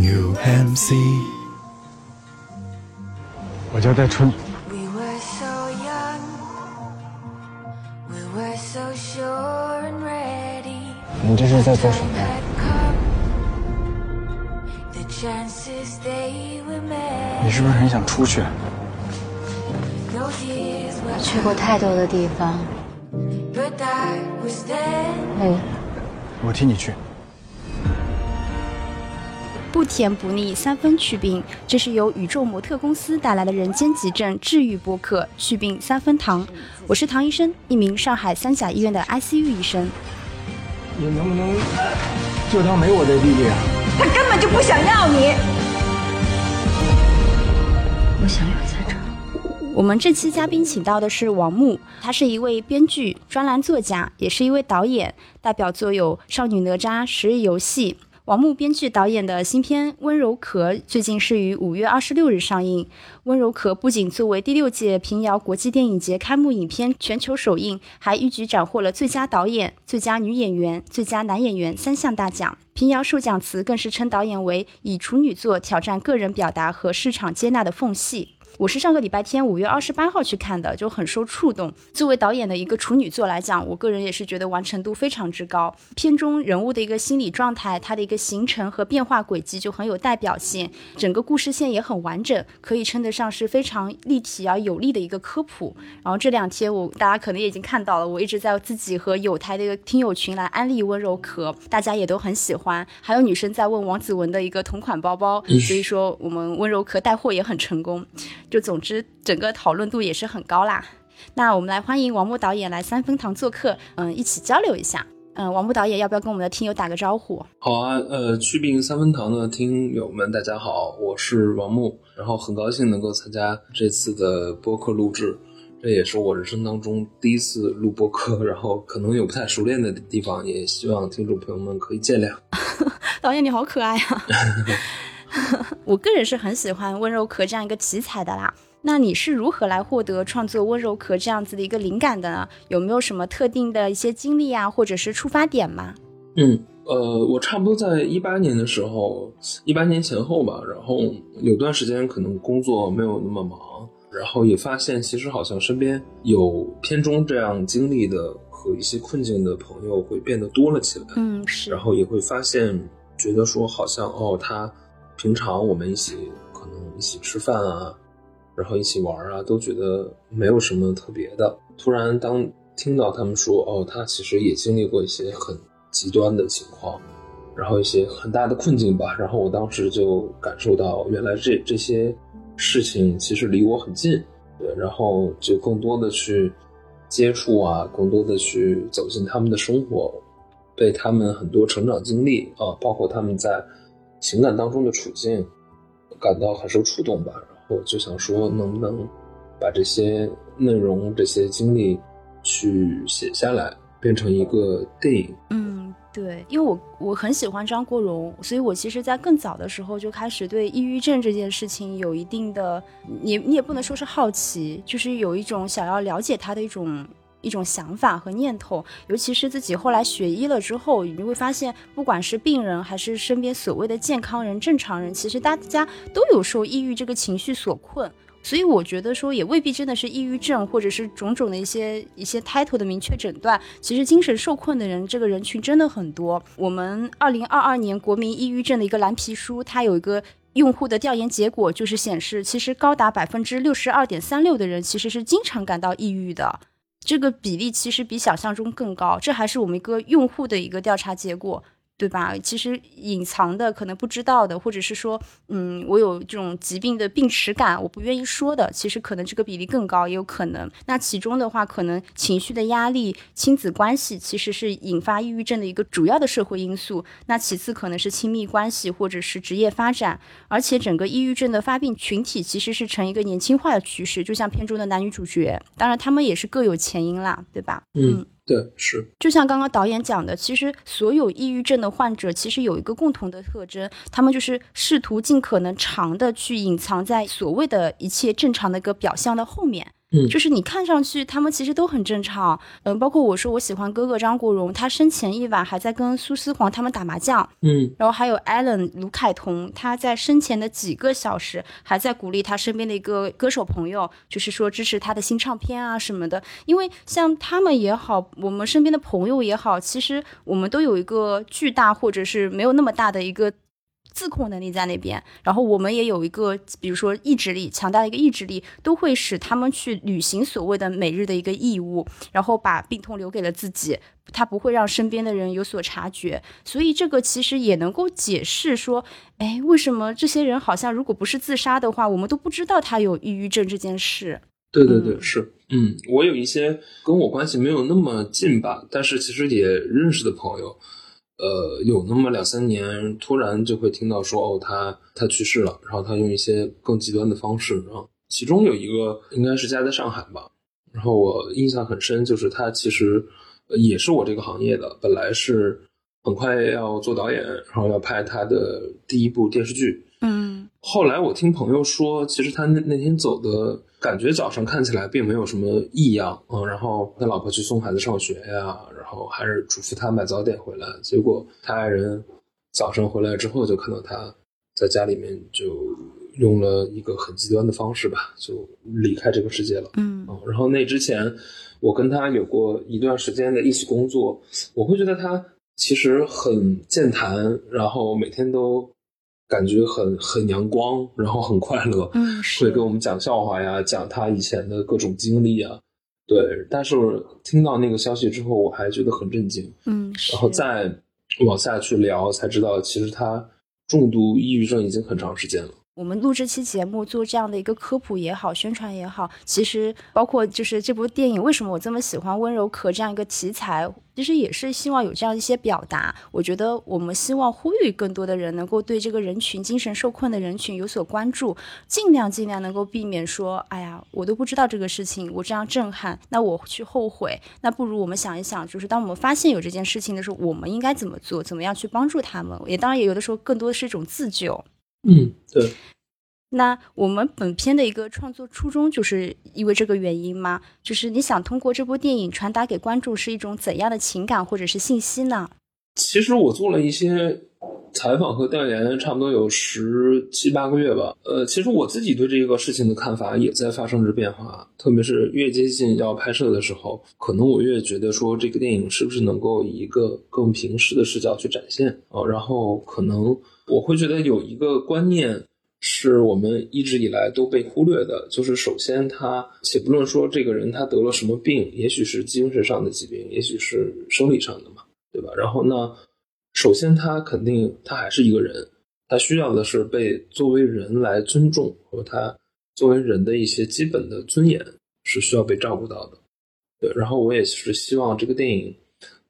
New MC，我叫戴春。We were so young, we were so sure and ready. 你这是在做什么呀.你是不是很想出去去过太多的地方，but I was there. 累了。我替你去。不甜不腻，三分祛病。这是由宇宙模特公司带来的人间急症治愈播客《祛病三分糖》。我是唐医生，一名上海三甲医院的 ICU 医生。你能不能就当没我这弟弟啊？他根本就不想要你我想留在这儿。我们这期嘉宾请到的是王牧，他是一位编剧、专栏作家，也是一位导演，代表作有《少女哪吒》《十日游戏》。王牧编剧导演的新片《温柔壳》最近是于五月二十六日上映。《温柔壳》不仅作为第六届平遥国际电影节开幕影片全球首映，还一举斩获了最佳导演、最佳女演员、最佳男演员三项大奖。平遥授奖词更是称导演为以处女作挑战个人表达和市场接纳的缝隙。我是上个礼拜天五月二十八号去看的，就很受触动。作为导演的一个处女作来讲，我个人也是觉得完成度非常之高。片中人物的一个心理状态，它的一个形成和变化轨迹就很有代表性，整个故事线也很完整，可以称得上是非常立体而有力的一个科普。然后这两天我大家可能也已经看到了，我一直在自己和有台的一个听友群来安利温柔壳，大家也都很喜欢。还有女生在问王子文的一个同款包包，所以说我们温柔壳带货也很成功。就总之，整个讨论度也是很高啦。那我们来欢迎王牧导演来三分堂做客，嗯，一起交流一下。嗯，王牧导演要不要跟我们的听友打个招呼？好啊，呃，去病三分堂的听友们，大家好，我是王牧，然后很高兴能够参加这次的播客录制，这也是我人生当中第一次录播客，然后可能有不太熟练的地方，也希望听众朋友们可以见谅。导演你好可爱啊！我个人是很喜欢温柔壳这样一个题材的啦。那你是如何来获得创作温柔壳这样子的一个灵感的呢？有没有什么特定的一些经历啊，或者是出发点吗？嗯，呃，我差不多在一八年的时候，一八年前后吧，然后有段时间可能工作没有那么忙，然后也发现其实好像身边有偏中这样经历的和一些困境的朋友会变得多了起来。嗯，是然后也会发现，觉得说好像哦，他平常我们一起可能一起吃饭啊，然后一起玩啊，都觉得没有什么特别的。突然当听到他们说哦，他其实也经历过一些很极端的情况，然后一些很大的困境吧，然后我当时就感受到，原来这这些事情其实离我很近，对，然后就更多的去接触啊，更多的去走进他们的生活，被他们很多成长经历啊，包括他们在情感当中的处境，感到很受触动吧。然后就想说，能不能把这些内容、这些经历去写下来，变成一个电影？嗯，对，因为我我很喜欢张国荣，所以我其实，在更早的时候就开始对抑郁症这件事情有一定的，你你也不能说是好奇，就是有一种想要了解他的一种一种想法和念头。尤其是自己后来学医了之后，你会发现，不管是病人还是身边所谓的健康人、正常人，其实大家都有受抑郁这个情绪所困。所以我觉得说也未必真的是抑郁症，或者是种种的一些一些 title 的明确诊断。其实精神受困的人这个人群真的很多。我们二零二二年国民抑郁症的一个蓝皮书，它有一个用户的调研结果，就是显示其实高达百分之六十二点三六的人其实是经常感到抑郁的。这个比例其实比想象中更高，这还是我们一个用户的一个调查结果。对吧？其实隐藏的、可能不知道的，或者是说，嗯，我有这种疾病的病耻感，我不愿意说的，其实可能这个比例更高，也有可能。那其中的话，可能情绪的压力、亲子关系，其实是引发抑郁症的一个主要的社会因素。那其次可能是亲密关系，或者是职业发展。而且整个抑郁症的发病群体其实是呈一个年轻化的趋势，就像片中的男女主角，当然他们也是各有前因啦，对吧？嗯，对，是，就像刚刚导演讲的，其实所有抑郁症的患者其实有一个共同的特征，他们就是试图尽可能长的去隐藏在所谓的一切正常的一个表象的后面。嗯就是你看上去他们其实都很正常，嗯、包括我说我喜欢哥哥张国荣，他生前一晚还在跟苏思黄他们打麻将，嗯然后还有 Allen 卢凯彤，他在生前的几个小时还在鼓励他身边的一个歌手朋友，就是说支持他的新唱片啊什么的。因为像他们也好，我们身边的朋友也好，其实我们都有一个巨大或者是没有那么大的一个。自控能力在那边，然后我们也有一个，比如说意志力，强大的一个意志力，都会使他们去履行所谓的每日的一个义务，然后把病痛留给了自己，他不会让身边的人有所察觉，所以这个其实也能够解释说，哎，为什么这些人好像如果不是自杀的话，我们都不知道他有抑郁症这件事。对对对，嗯。是，嗯，我有一些跟我关系没有那么近吧，但是其实也认识的朋友，呃，有那么两三年，突然就会听到说，哦，他他去世了，然后他用一些更极端的方式，啊其中有一个应该是家在上海吧，然后我印象很深，就是他其实也是我这个行业的，本来是很快要做导演，然后要拍他的第一部电视剧，嗯后来我听朋友说，其实他那那天走的感觉早上看起来并没有什么异样，嗯，然后他老婆去送孩子上学呀，然后还是嘱咐他买早点回来，结果他爱人早上回来之后就看到他在家里面就用了一个很极端的方式吧，就离开这个世界了。嗯嗯，然后那之前我跟他有过一段时间的一起工作，我会觉得他其实很健谈，然后每天都感觉很很阳光，然后很快乐，嗯，会给我们讲笑话呀，讲他以前的各种经历啊。对，但是听到那个消息之后，我还觉得很震惊，嗯，然后再往下去聊，才知道其实他重度抑郁症已经很长时间了。我们录这期节目做这样的一个科普也好，宣传也好，其实包括就是这部电影为什么我这么喜欢温柔壳这样一个题材，其实也是希望有这样一些表达。我觉得我们希望呼吁更多的人能够对这个人群精神受困的人群有所关注，尽量尽量能够避免说，哎呀，我都不知道这个事情，我这样震撼，那我去后悔，那不如我们想一想，就是当我们发现有这件事情的时候，我们应该怎么做，怎么样去帮助他们？也当然也有的时候更多的是一种自救。嗯，对。那我们本片的一个创作初衷，就是因为这个原因吗？就是你想通过这部电影传达给观众是一种怎样的情感或者是信息呢？其实我做了一些采访和调研，差不多有十七八个月吧。呃，其实我自己对这个事情的看法也在发生着变化，特别是越接近要拍摄的时候，可能我越觉得说这个电影是不是能够以一个更平视的视角去展现啊、呃然后可能我会觉得有一个观念。是我们一直以来都被忽略的，就是首先他，且不论说这个人他得了什么病，也许是精神上的疾病，也许是生理上的嘛，对吧？然后呢，首先他肯定他还是一个人，他需要的是被作为人来尊重，和他作为人的一些基本的尊严是需要被照顾到的。对，然后我也是希望这个电影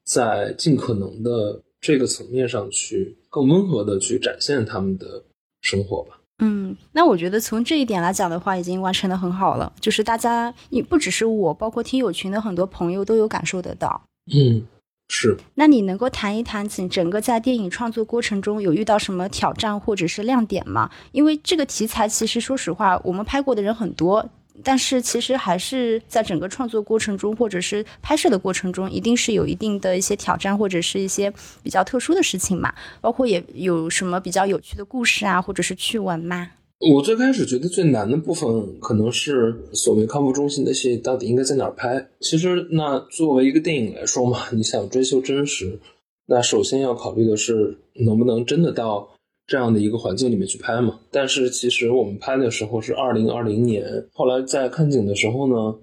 在尽可能的这个层面上去更温和的去展现他们的生活吧。嗯，那我觉得从这一点来讲的话，已经完成的很好了。就是大家，也不只是我，包括听友群的很多朋友都有感受得到。嗯，是。那你能够谈一谈整整个在电影创作过程中有遇到什么挑战或者是亮点吗？因为这个题材其实说实话，我们拍过的人很多，但是其实还是在整个创作过程中或者是拍摄的过程中，一定是有一定的一些挑战或者是一些比较特殊的事情嘛。包括也有什么比较有趣的故事啊，或者是趣闻吗？我最开始觉得最难的部分可能是所谓康复中心的戏到底应该在哪儿拍。其实，那作为一个电影来说嘛，你想追求真实，那首先要考虑的是能不能真的到这样的一个环境里面去拍嘛。但是其实我们拍的时候是二零二零年，后来在看景的时候呢，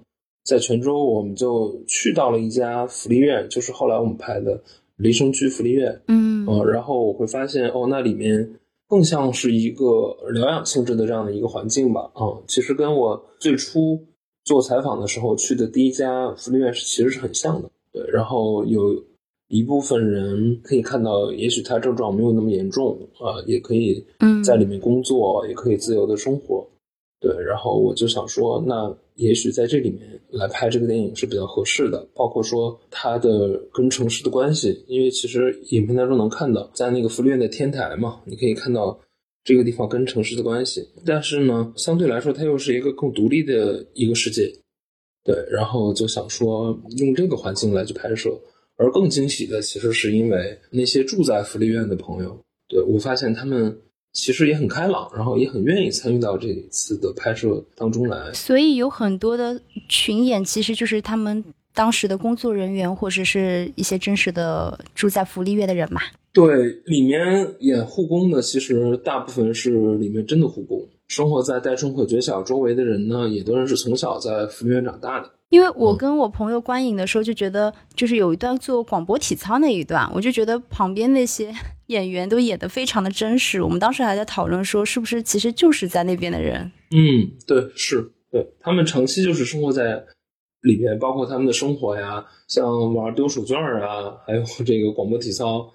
在泉州我们就去到了一家福利院，就是后来我们拍的黎生区福利院。嗯呃，然后我会发现哦，那里面更像是一个疗养性质的这样的一个环境吧。啊、其实跟我最初做采访的时候去的第一家福利院是其实是很像的。对，然后有一部分人可以看到，也许他症状没有那么严重啊、也可以嗯在里面工作，也可以自由的生活。对，然后我就想说，那也许在这里面来拍这个电影是比较合适的，包括说他的跟城市的关系，因为其实影片当中能看到，在那个福利院的天台嘛，你可以看到这个地方跟城市的关系，但是呢，相对来说它又是一个更独立的一个世界。对，然后就想说用这个环境来去拍摄。而更惊喜的，其实是因为那些住在福利院的朋友，对我发现他们其实也很开朗，然后也很愿意参与到这一次的拍摄当中来。所以有很多的群演，其实就是他们当时的工作人员，或者是一些真实的住在福利院的人嘛。对，里面演护工的，其实大部分是里面真的护工。生活在戴春和绝小周围的人呢，也都是从小在福利院长大的。因为我跟我朋友观影的时候就觉得，就是有一段做广播体操那一段，我就觉得旁边那些 演员都演得非常的真实。我们当时还在讨论说，是不是其实就是在那边的人？嗯，对，是对他们长期就是生活在里面，包括他们的生活呀，像玩丢手绢啊，还有这个广播体操。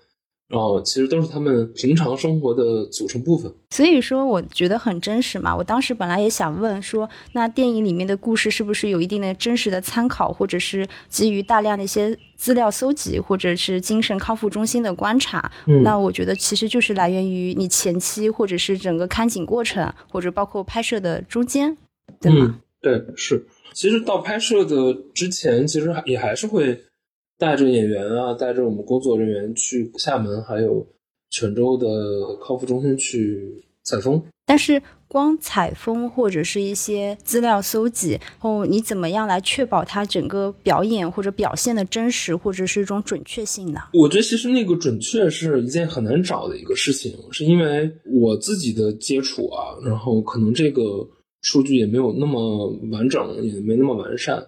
哦，其实都是他们平常生活的组成部分。所以说，我觉得很真实嘛。我当时本来也想问说，那电影里面的故事是不是有一定的真实的参考，或者是基于大量的一些资料搜集，或者是精神康复中心的观察？那我觉得其实就是来源于你前期，或者是整个看景过程，或者包括拍摄的中间，对吗？对，是。其实到拍摄的之前，其实也还是会。带着演员啊，带着我们工作人员去厦门，还有泉州的康复中心去采风。但是光采风或者是一些资料搜集后，你怎么样来确保它整个表演或者表现的真实，或者是一种准确性呢？我觉得其实那个准确是一件很难找的一个事情，是因为我自己的接触啊，然后可能这个数据也没有那么完整，也没那么完善。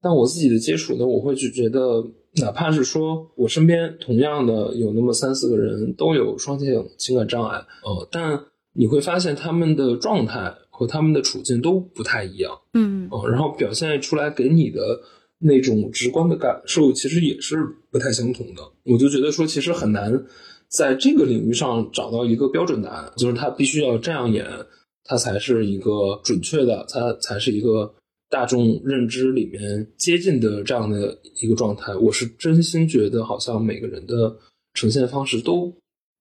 但我自己的接触呢，我会去觉得。哪怕是说我身边同样的有那么三四个人都有双性情感障碍，呃，但你会发现他们的状态和他们的处境都不太一样，嗯，呃，然后表现出来给你的那种直观的感受其实也是不太相同的。我就觉得说，其实很难在这个领域上找到一个标准答案，就是他必须要这样演，他才是一个准确的，他才是一个。大众认知里面接近的这样的一个状态，我是真心觉得好像每个人的呈现方式都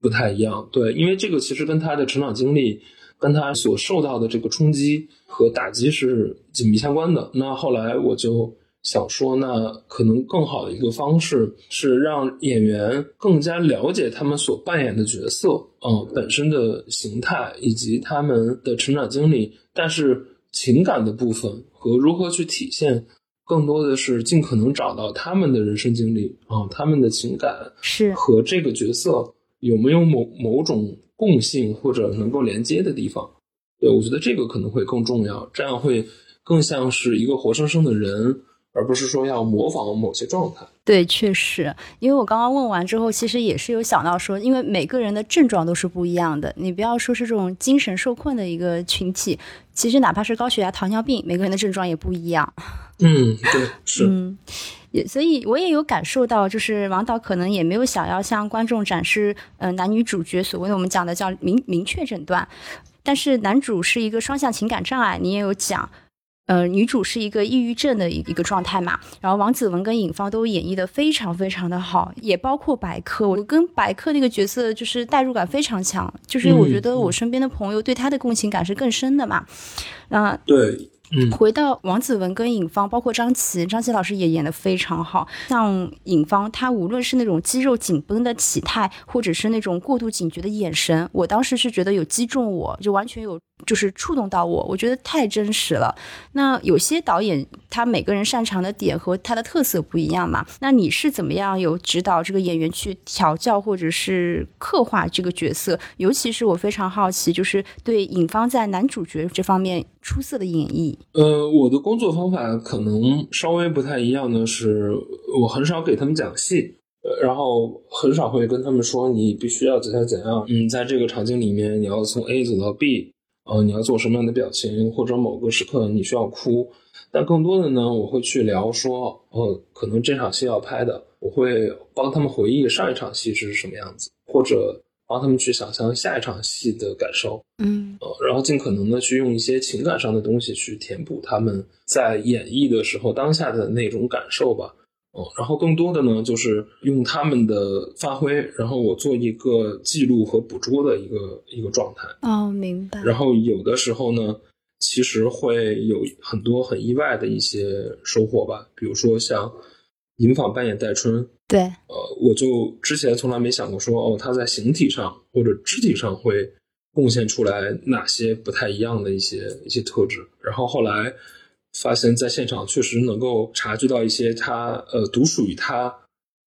不太一样。对，因为这个其实跟他的成长经历、跟他所受到的这个冲击和打击是紧密相关的。那后来我就想说，那可能更好的一个方式是让演员更加了解他们所扮演的角色，嗯，本身的形态以及他们的成长经历，但是。情感的部分和如何去体现，更多的是尽可能找到他们的人生经历啊，他们的情感是和这个角色有没有某某种共性或者能够连接的地方。对我觉得这个可能会更重要，这样会更像是一个活生生的人。而不是说要模仿某些状态。对，确实，因为我刚刚问完之后，其实也是有想到说，因为每个人的症状都是不一样的。你不要说是这种精神受困的一个群体，其实哪怕是高血压、糖尿病，每个人的症状也不一样。嗯，对，是。嗯，也所以我也有感受到，就是王导可能也没有想要向观众展示，呃，男女主角所谓的我们讲的叫明明确诊断，但是男主是一个双向情感障碍，你也有讲。呃，女主是一个抑郁症的一一个状态嘛，然后王子文跟尹芳都演绎的非常非常的好，也包括白客，我跟白客那个角色就是代入感非常强，就是我觉得我身边的朋友对他的共情感是更深的嘛，那对。回到王子文跟尹芳，包括张琪，张琪老师也演的非常好。像尹芳，她无论是那种肌肉紧绷的体态，或者是那种过度警觉的眼神，我当时是觉得有击中我，就完全有就是触动到我，我觉得太真实了。那有些导演他每个人擅长的点和他的特色不一样嘛？那你是怎么样有指导这个演员去调教或者是刻画这个角色？尤其是我非常好奇，就是对尹芳在男主角这方面出色的演绎。呃，我的工作方法可能稍微不太一样的是，我很少给他们讲戏，然后很少会跟他们说你必须要怎样怎样。嗯，在这个场景里面，你要从 A 走到 B，呃，你要做什么样的表情，或者某个时刻你需要哭。但更多的呢，我会去聊说，呃，可能这场戏要拍的，我会帮他们回忆上一场戏是什么样子，或者。帮他们去想象下一场戏的感受，嗯，呃，然后尽可能的去用一些情感上的东西去填补他们在演绎的时候当下的那种感受吧，嗯，然后更多的呢就是用他们的发挥，然后我做一个记录和捕捉的一个一个状态。哦，明白。然后有的时候呢，其实会有很多很意外的一些收获吧。比如说像银纺扮演戴春，对，呃，我就之前从来没想过说，哦，他在形体上或者肢体上会贡献出来哪些不太一样的一些一些特质。然后后来发现，在现场确实能够察觉到一些他呃独属于他。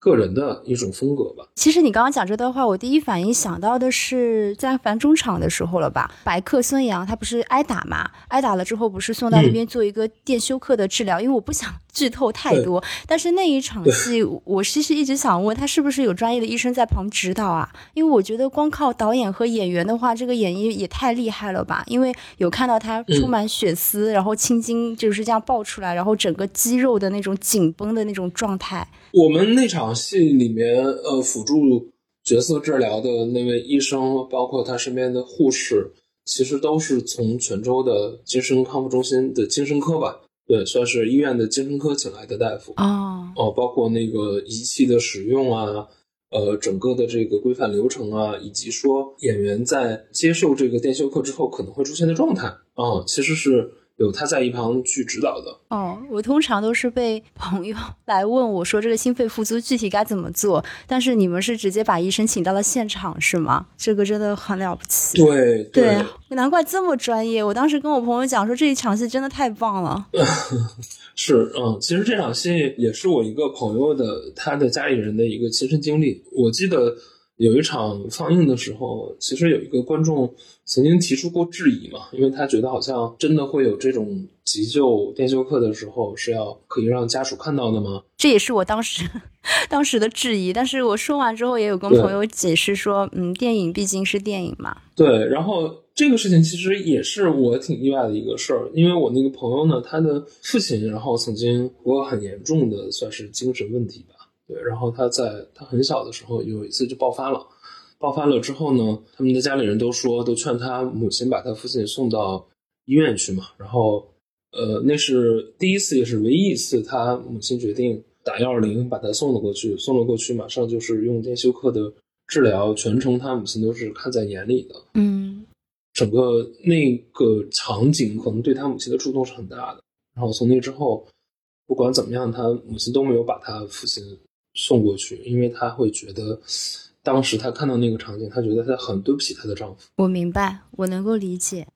个人的一种风格吧。其实你刚刚讲这段话，我第一反应想到的是在反中场的时候了吧？白客孙杨他不是挨打嘛？挨打了之后不是送到那边做一个电休克的治疗？因为我不想剧透太多。但是那一场戏，我其实一直想问他是不是有专业的医生在旁指导啊？因为我觉得光靠导演和演员的话，这个演绎也太厉害了吧？因为有看到他充满血丝，然后青筋就是这样爆出来，然后整个肌肉的那种紧绷的那种状态。我们那场戏里面，呃，辅助角色治疗的那位医生，包括他身边的护士，其实都是从泉州的精神康复中心的精神科吧，对，算是医院的精神科请来的大夫。哦，哦，包括那个仪器的使用啊，呃，整个的这个规范流程啊，以及说演员在接受这个电休克之后可能会出现的状态啊，其实是。有他在一旁去指导的哦。我通常都是被朋友来问我说这个心肺复苏具体该怎么做，但是你们是直接把医生请到了现场是吗？这个真的很了不起。对对，难怪这么专业。我当时跟我朋友讲说这一场戏真的太棒了。是嗯，其实这场戏也是我一个朋友的他的家里人的一个亲身经历。我记得。有一场放映的时候，其实有一个观众曾经提出过质疑嘛，因为他觉得好像真的会有这种急救电休克的时候是要可以让家属看到的吗？这也是我当时 当时的质疑。但是我说完之后，也有跟朋友解释说，嗯，电影毕竟是电影嘛。对，然后这个事情其实也是我挺意外的一个事儿，因为我那个朋友呢，他的父亲然后曾经过很严重的算是精神问题吧。对，然后他在他很小的时候有一次就爆发了，爆发了之后呢，他们的家里人都说，都劝他母亲把他父亲送到医院去嘛。然后，呃，那是第一次也是唯一一次，他母亲决定打幺二零把他送了过去，送了过去，马上就是用电休克的治疗，全程他母亲都是看在眼里的。嗯，整个那个场景可能对他母亲的触动是很大的。然后从那之后，不管怎么样，他母亲都没有把他父亲。送过去，因为她会觉得，当时她看到那个场景，她觉得她很对不起她的丈夫。我明白，我能够理解，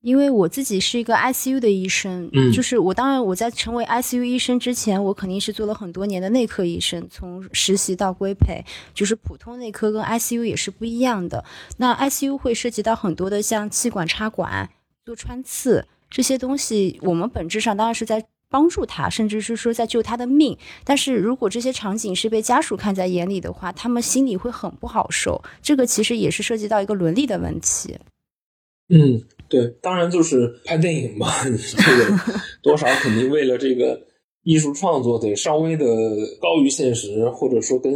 因为我自己是一个 ICU 的医生，嗯，就是我当然我在成为 ICU 医生之前，我肯定是做了很多年的内科医生，从实习到规培，就是普通内科跟 ICU 也是不一样的。那 ICU 会涉及到很多的像气管插管、做穿刺这些东西，我们本质上当然是在。帮助他，甚至是说在救他的命。但是如果这些场景是被家属看在眼里的话，他们心里会很不好受。这个其实也是涉及到一个伦理的问题。嗯，对，当然就是拍电影嘛，这个多少肯定为了这个艺术创作得稍微的高于现实，或者说跟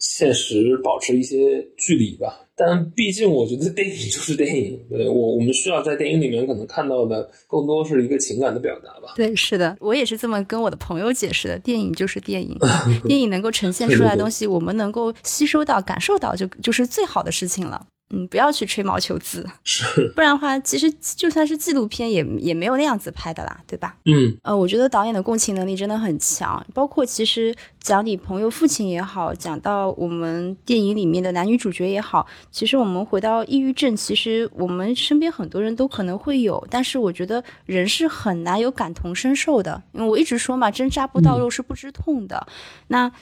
现实保持一些距离吧。但毕竟，我觉得电影就是电影。对我，我们需要在电影里面可能看到的，更多是一个情感的表达吧。对，是的，我也是这么跟我的朋友解释的。电影就是电影，电影能够呈现出来的东西，我们能够吸收到、感受到，就就是最好的事情了。嗯，不要去吹毛求疵，是，不然的话，其实就算是纪录片，也也没有那样子拍的啦，对吧？嗯，呃，我觉得导演的共情能力真的很强，包括其实讲你朋友父亲也好，讲到我们电影里面的男女主角也好，其实我们回到抑郁症，其实我们身边很多人都可能会有，但是我觉得人是很难有感同身受的，因为我一直说嘛，针扎不到肉是不知痛的，那。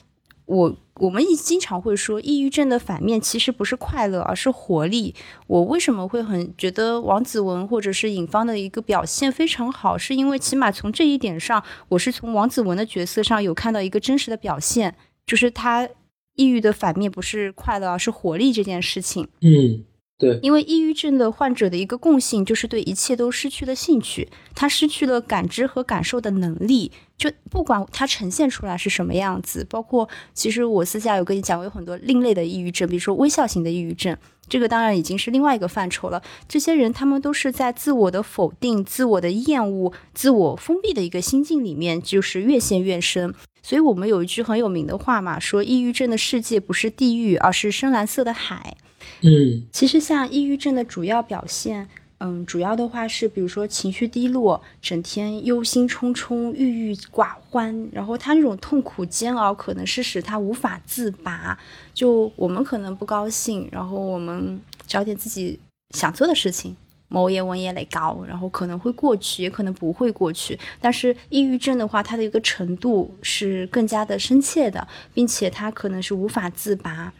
我我们一经常会说，抑郁症的反面其实不是快乐，而是活力。我为什么会很觉得王子文或者是尹芳的一个表现非常好，是因为起码从这一点上，我是从王子文的角色上有看到一个真实的表现，就是他抑郁的反面不是快乐，而是活力这件事情。嗯。对，因为抑郁症的患者的一个共性就是对一切都失去了兴趣，他失去了感知和感受的能力。就不管他呈现出来是什么样子，包括其实我私下有跟你讲过，有很多另类的抑郁症，比如说微笑型的抑郁症，这个当然已经是另外一个范畴了。这些人他们都是在自我的否定、自我的厌恶、自我封闭的一个心境里面，就是越陷越深。所以我们有一句很有名的话嘛，说抑郁症的世界不是地狱，而是深蓝色的海。嗯，其实像抑郁症的主要表现，嗯，主要的话是，比如说情绪低落，整天忧心忡忡、郁郁寡欢，然后他那种痛苦煎熬，可能是使他无法自拔。就我们可能不高兴，然后我们找点自己想做的事情，某也文也得高，然后可能会过去，也可能不会过去。但是抑郁症的话，它的一个程度是更加的深切的，并且它可能是无法自拔。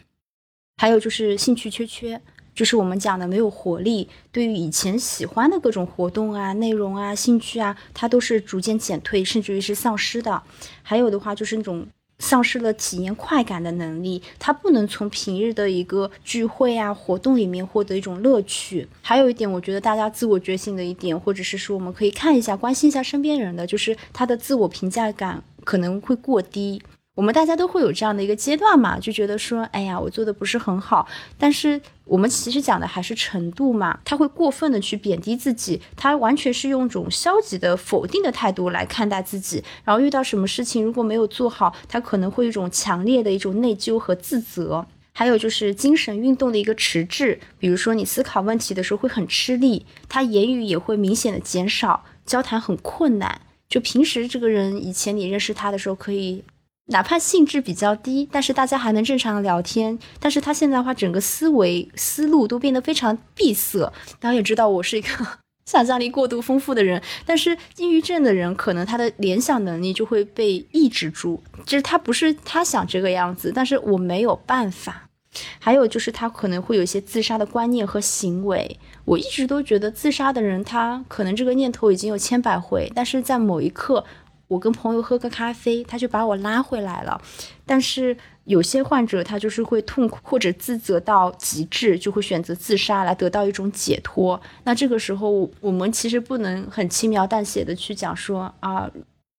还有就是兴趣缺缺。就是我们讲的没有活力，对于以前喜欢的各种活动啊、内容啊、兴趣啊，它都是逐渐减退，甚至于是丧失的。还有的话就是那种丧失了体验快感的能力，他不能从平日的一个聚会啊、活动里面获得一种乐趣。还有一点，我觉得大家自我觉醒的一点，或者是说我们可以看一下、关心一下身边人的，就是他的自我评价感可能会过低。我们大家都会有这样的一个阶段嘛，就觉得说，哎呀，我做的不是很好。但是我们其实讲的还是程度嘛，他会过分的去贬低自己，他完全是用一种消极的、否定的态度来看待自己。然后遇到什么事情如果没有做好，他可能会有一种强烈的一种内疚和自责。还有就是精神运动的一个迟滞，比如说你思考问题的时候会很吃力，他言语也会明显的减少，交谈很困难。就平时这个人以前你认识他的时候可以。哪怕兴致比较低，但是大家还能正常的聊天。但是他现在的话，整个思维思路都变得非常闭塞。大家也知道，我是一个 想象力过度丰富的人，但是抑郁症的人可能他的联想能力就会被抑制住，就是他不是他想这个样子，但是我没有办法。还有就是他可能会有一些自杀的观念和行为。我一直都觉得自杀的人，他可能这个念头已经有千百回，但是在某一刻。我跟朋友喝个咖啡，他就把我拉回来了。但是有些患者他就是会痛苦或者自责到极致，就会选择自杀来得到一种解脱。那这个时候，我们其实不能很轻描淡写的去讲说啊，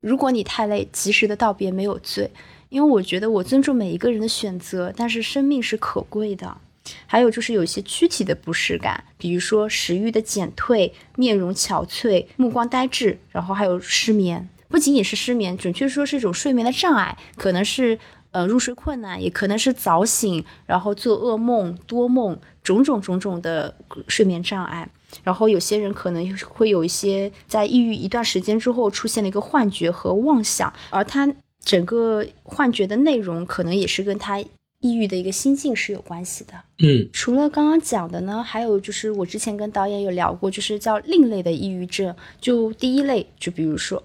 如果你太累，及时的道别没有罪。因为我觉得我尊重每一个人的选择，但是生命是可贵的。还有就是有一些躯体的不适感，比如说食欲的减退、面容憔悴、目光呆滞，然后还有失眠。不仅仅是失眠，准确说是一种睡眠的障碍，可能是呃入睡困难，也可能是早醒，然后做噩梦、多梦，种种种种的睡眠障碍。然后有些人可能会有一些在抑郁一段时间之后出现了一个幻觉和妄想，而他整个幻觉的内容可能也是跟他抑郁的一个心境是有关系的。嗯，除了刚刚讲的呢，还有就是我之前跟导演有聊过，就是叫另类的抑郁症，就第一类，就比如说。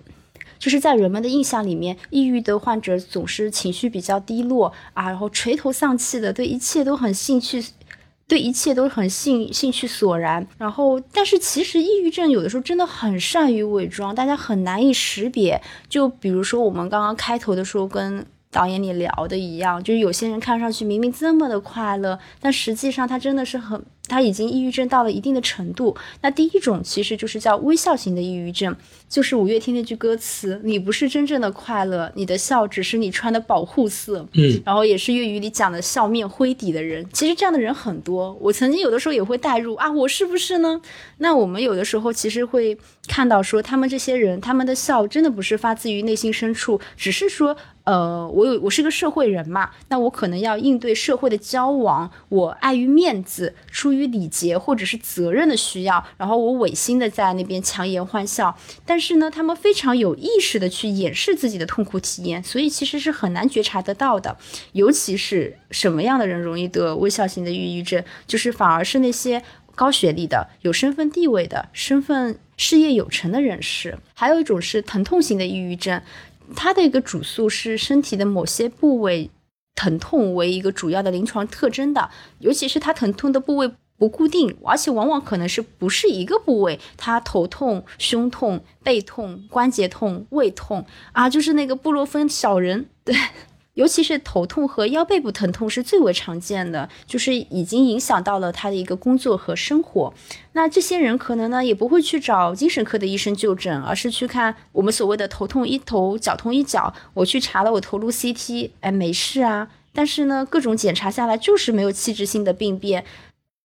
就是在人们的印象里面，抑郁的患者总是情绪比较低落啊，然后垂头丧气的，对一切都很兴趣，对一切都很兴兴趣索然。然后，但是其实抑郁症有的时候真的很善于伪装，大家很难以识别。就比如说我们刚刚开头的时候跟导演你聊的一样，就是有些人看上去明明这么的快乐，但实际上他真的是很。他已经抑郁症到了一定的程度。那第一种其实就是叫微笑型的抑郁症，就是五月天那句歌词：“你不是真正的快乐，你的笑只是你穿的保护色。”嗯，然后也是粤语里讲的笑面灰底的人。其实这样的人很多，我曾经有的时候也会代入啊，我是不是呢？那我们有的时候其实会看到说，他们这些人，他们的笑真的不是发自于内心深处，只是说。呃，我有我是个社会人嘛，那我可能要应对社会的交往，我碍于面子，出于礼节或者是责任的需要，然后我违心的在那边强颜欢笑。但是呢，他们非常有意识的去掩饰自己的痛苦体验，所以其实是很难觉察得到的。尤其是什么样的人容易得微笑型的抑郁症，就是反而是那些高学历的、有身份地位的、身份事业有成的人士。还有一种是疼痛型的抑郁症。它的一个主诉是身体的某些部位疼痛为一个主要的临床特征的，尤其是它疼痛的部位不固定，而且往往可能是不是一个部位，它头痛、胸痛、背痛、关节痛、胃痛啊，就是那个布洛芬小人，对。尤其是头痛和腰背部疼痛是最为常见的，就是已经影响到了他的一个工作和生活。那这些人可能呢也不会去找精神科的医生就诊，而是去看我们所谓的头痛医头，脚痛医脚。我去查了，我头颅 CT，哎，没事啊。但是呢，各种检查下来就是没有器质性的病变。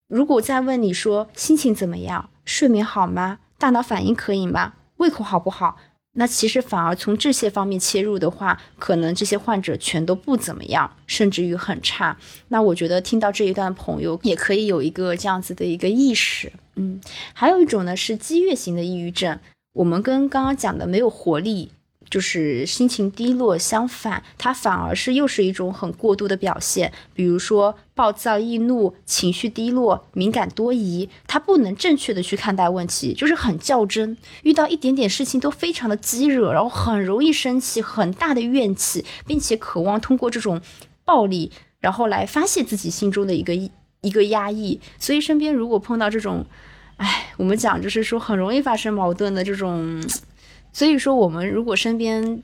如果再问你说心情怎么样，睡眠好吗？大脑反应可以吗？胃口好不好？那其实反而从这些方面切入的话，可能这些患者全都不怎么样，甚至于很差。那我觉得听到这一段朋友也可以有一个这样子的一个意识。嗯，还有一种呢是激越型的抑郁症，我们跟刚刚讲的没有活力。就是心情低落，相反，它反而是又是一种很过度的表现。比如说暴躁易怒、情绪低落、敏感多疑，他不能正确的去看待问题，就是很较真，遇到一点点事情都非常的激惹，然后很容易生气，很大的怨气，并且渴望通过这种暴力，然后来发泄自己心中的一个一个压抑。所以身边如果碰到这种，哎，我们讲就是说很容易发生矛盾的这种。所以说，我们如果身边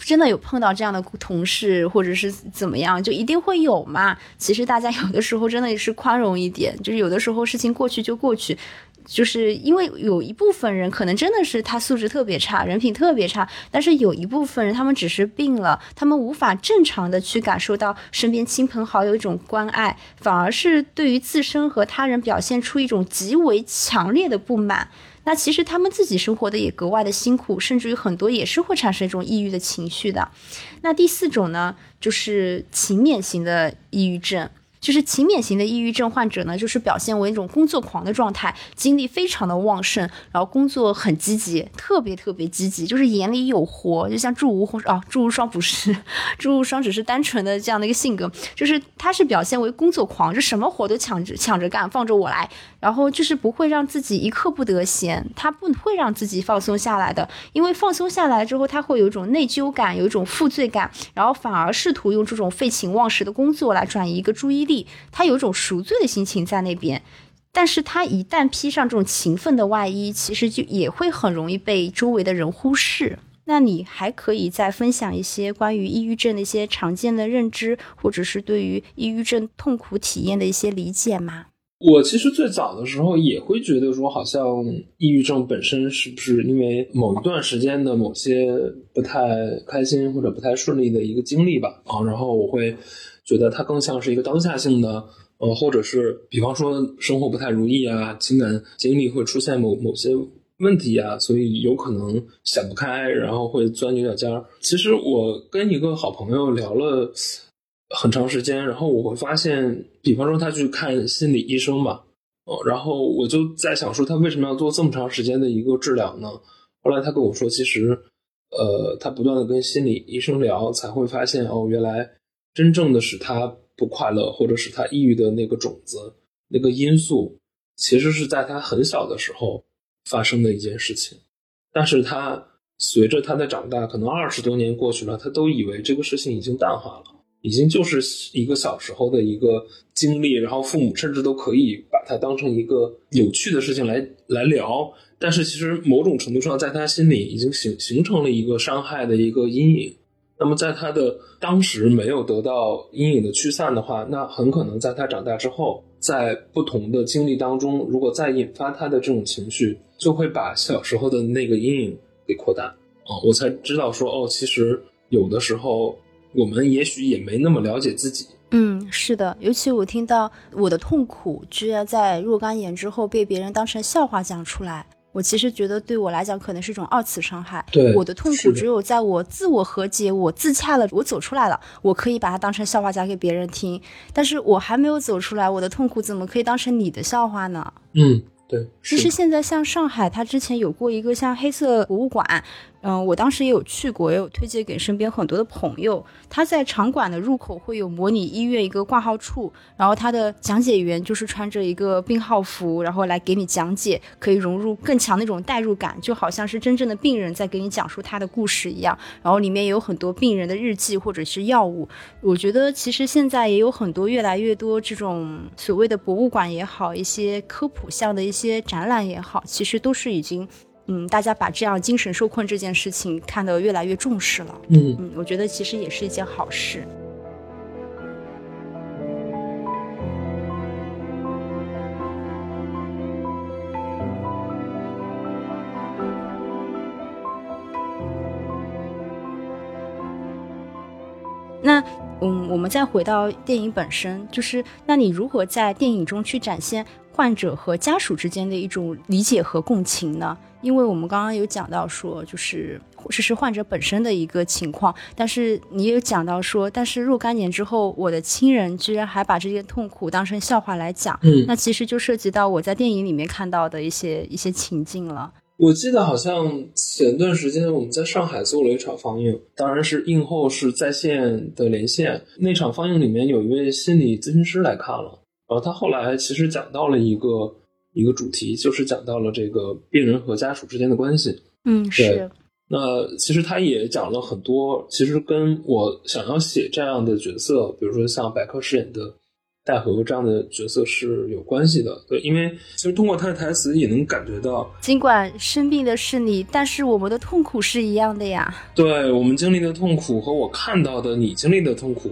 真的有碰到这样的同事，或者是怎么样，就一定会有嘛。其实大家 有的时候真的是宽容一点，就是有的时候事情过去就过去，就是因为有一部分人可能真的是他素质特别差，人品特别差，但是有一部分人他们只是病了，他们无法正常的去感受到身边亲朋好友一种关爱，反而是对于自身和他人表现出一种极为强烈的不满。那其实他们自己生活的也格外的辛苦，甚至于很多也是会产生一种抑郁的情绪的。那第四种呢，就是勤勉型的抑郁症。就是勤勉型的抑郁症患者呢，就是表现为一种工作狂的状态，精力非常的旺盛，然后工作很积极，特别特别积极，就是眼里有活，就像祝无双啊，祝无双不是，祝无双只是单纯的这样的一个性格，就是他是表现为工作狂，就什么活都抢着抢着干，放着我来，然后就是不会让自己一刻不得闲，他不会让自己放松下来的，因为放松下来之后，他会有一种内疚感，有一种负罪感，然后反而试图用这种废寝忘食的工作来转移一个注意他有一种赎罪的心情在那边，但是他一旦披上这种勤奋的外衣，其实就也会很容易被周围的人忽视。那你还可以再分享一些关于抑郁症的一些常见的认知，或者是对于抑郁症痛苦体验的一些理解吗？我其实最早的时候也会觉得说，好像抑郁症本身是不是因为某一段时间的某些不太开心或者不太顺利的一个经历吧？啊，然后我会。觉得它更像是一个当下性的，呃，或者是比方说生活不太如意啊，情感经历会出现某某些问题啊，所以有可能想不开，然后会钻牛角尖儿。其实我跟一个好朋友聊了很长时间，然后我会发现，比方说他去看心理医生吧，哦，然后我就在想说他为什么要做这么长时间的一个治疗呢？后来他跟我说，其实，呃，他不断的跟心理医生聊，才会发现哦，原来。真正的使他不快乐，或者使他抑郁的那个种子、那个因素，其实是在他很小的时候发生的一件事情。但是他随着他的长大，可能二十多年过去了，他都以为这个事情已经淡化了，已经就是一个小时候的一个经历。然后父母甚至都可以把它当成一个有趣的事情来来聊。但是其实某种程度上，在他心里已经形形成了一个伤害的一个阴影。那么在他的当时没有得到阴影的驱散的话，那很可能在他长大之后，在不同的经历当中，如果再引发他的这种情绪，就会把小时候的那个阴影给扩大。哦，我才知道说，哦，其实有的时候我们也许也没那么了解自己。嗯，是的，尤其我听到我的痛苦居然在若干年之后被别人当成笑话讲出来。我其实觉得，对我来讲，可能是一种二次伤害。对，我的痛苦只有在我自我和解、我自洽了、我走出来了，我可以把它当成笑话讲给别人听。但是我还没有走出来，我的痛苦怎么可以当成你的笑话呢？嗯，对。其实现在像上海，它之前有过一个像黑色博物馆。嗯，我当时也有去过，也有推荐给身边很多的朋友。它在场馆的入口会有模拟医院一个挂号处，然后它的讲解员就是穿着一个病号服，然后来给你讲解，可以融入更强那种代入感，就好像是真正的病人在给你讲述他的故事一样。然后里面也有很多病人的日记或者是药物。我觉得其实现在也有很多越来越多这种所谓的博物馆也好，一些科普向的一些展览也好，其实都是已经。嗯，大家把这样精神受困这件事情看得越来越重视了。嗯嗯，我觉得其实也是一件好事。那嗯，我们再回到电影本身，就是那你如何在电影中去展现患者和家属之间的一种理解和共情呢？因为我们刚刚有讲到说，就是这是患者本身的一个情况。但是你有讲到说，但是若干年之后，我的亲人居然还把这些痛苦当成笑话来讲，嗯那其实就涉及到我在电影里面看到的一些一些情境了。我记得好像前段时间我们在上海做了一场放映，当然是映后是在线的连线。那场放映里面有一位心理咨询师来看了，然后他后来其实讲到了一个一个主题，就是讲到了这个病人和家属之间的关系。嗯，是，那其实他也讲了很多，其实跟我想要写这样的角色，比如说像白客饰演的戴和这样的角色是有关系的。对，因为其实通过他的台词也能感觉到，尽管生病的是你，但是我们的痛苦是一样的呀。对我们经历的痛苦和我看到的你经历的痛苦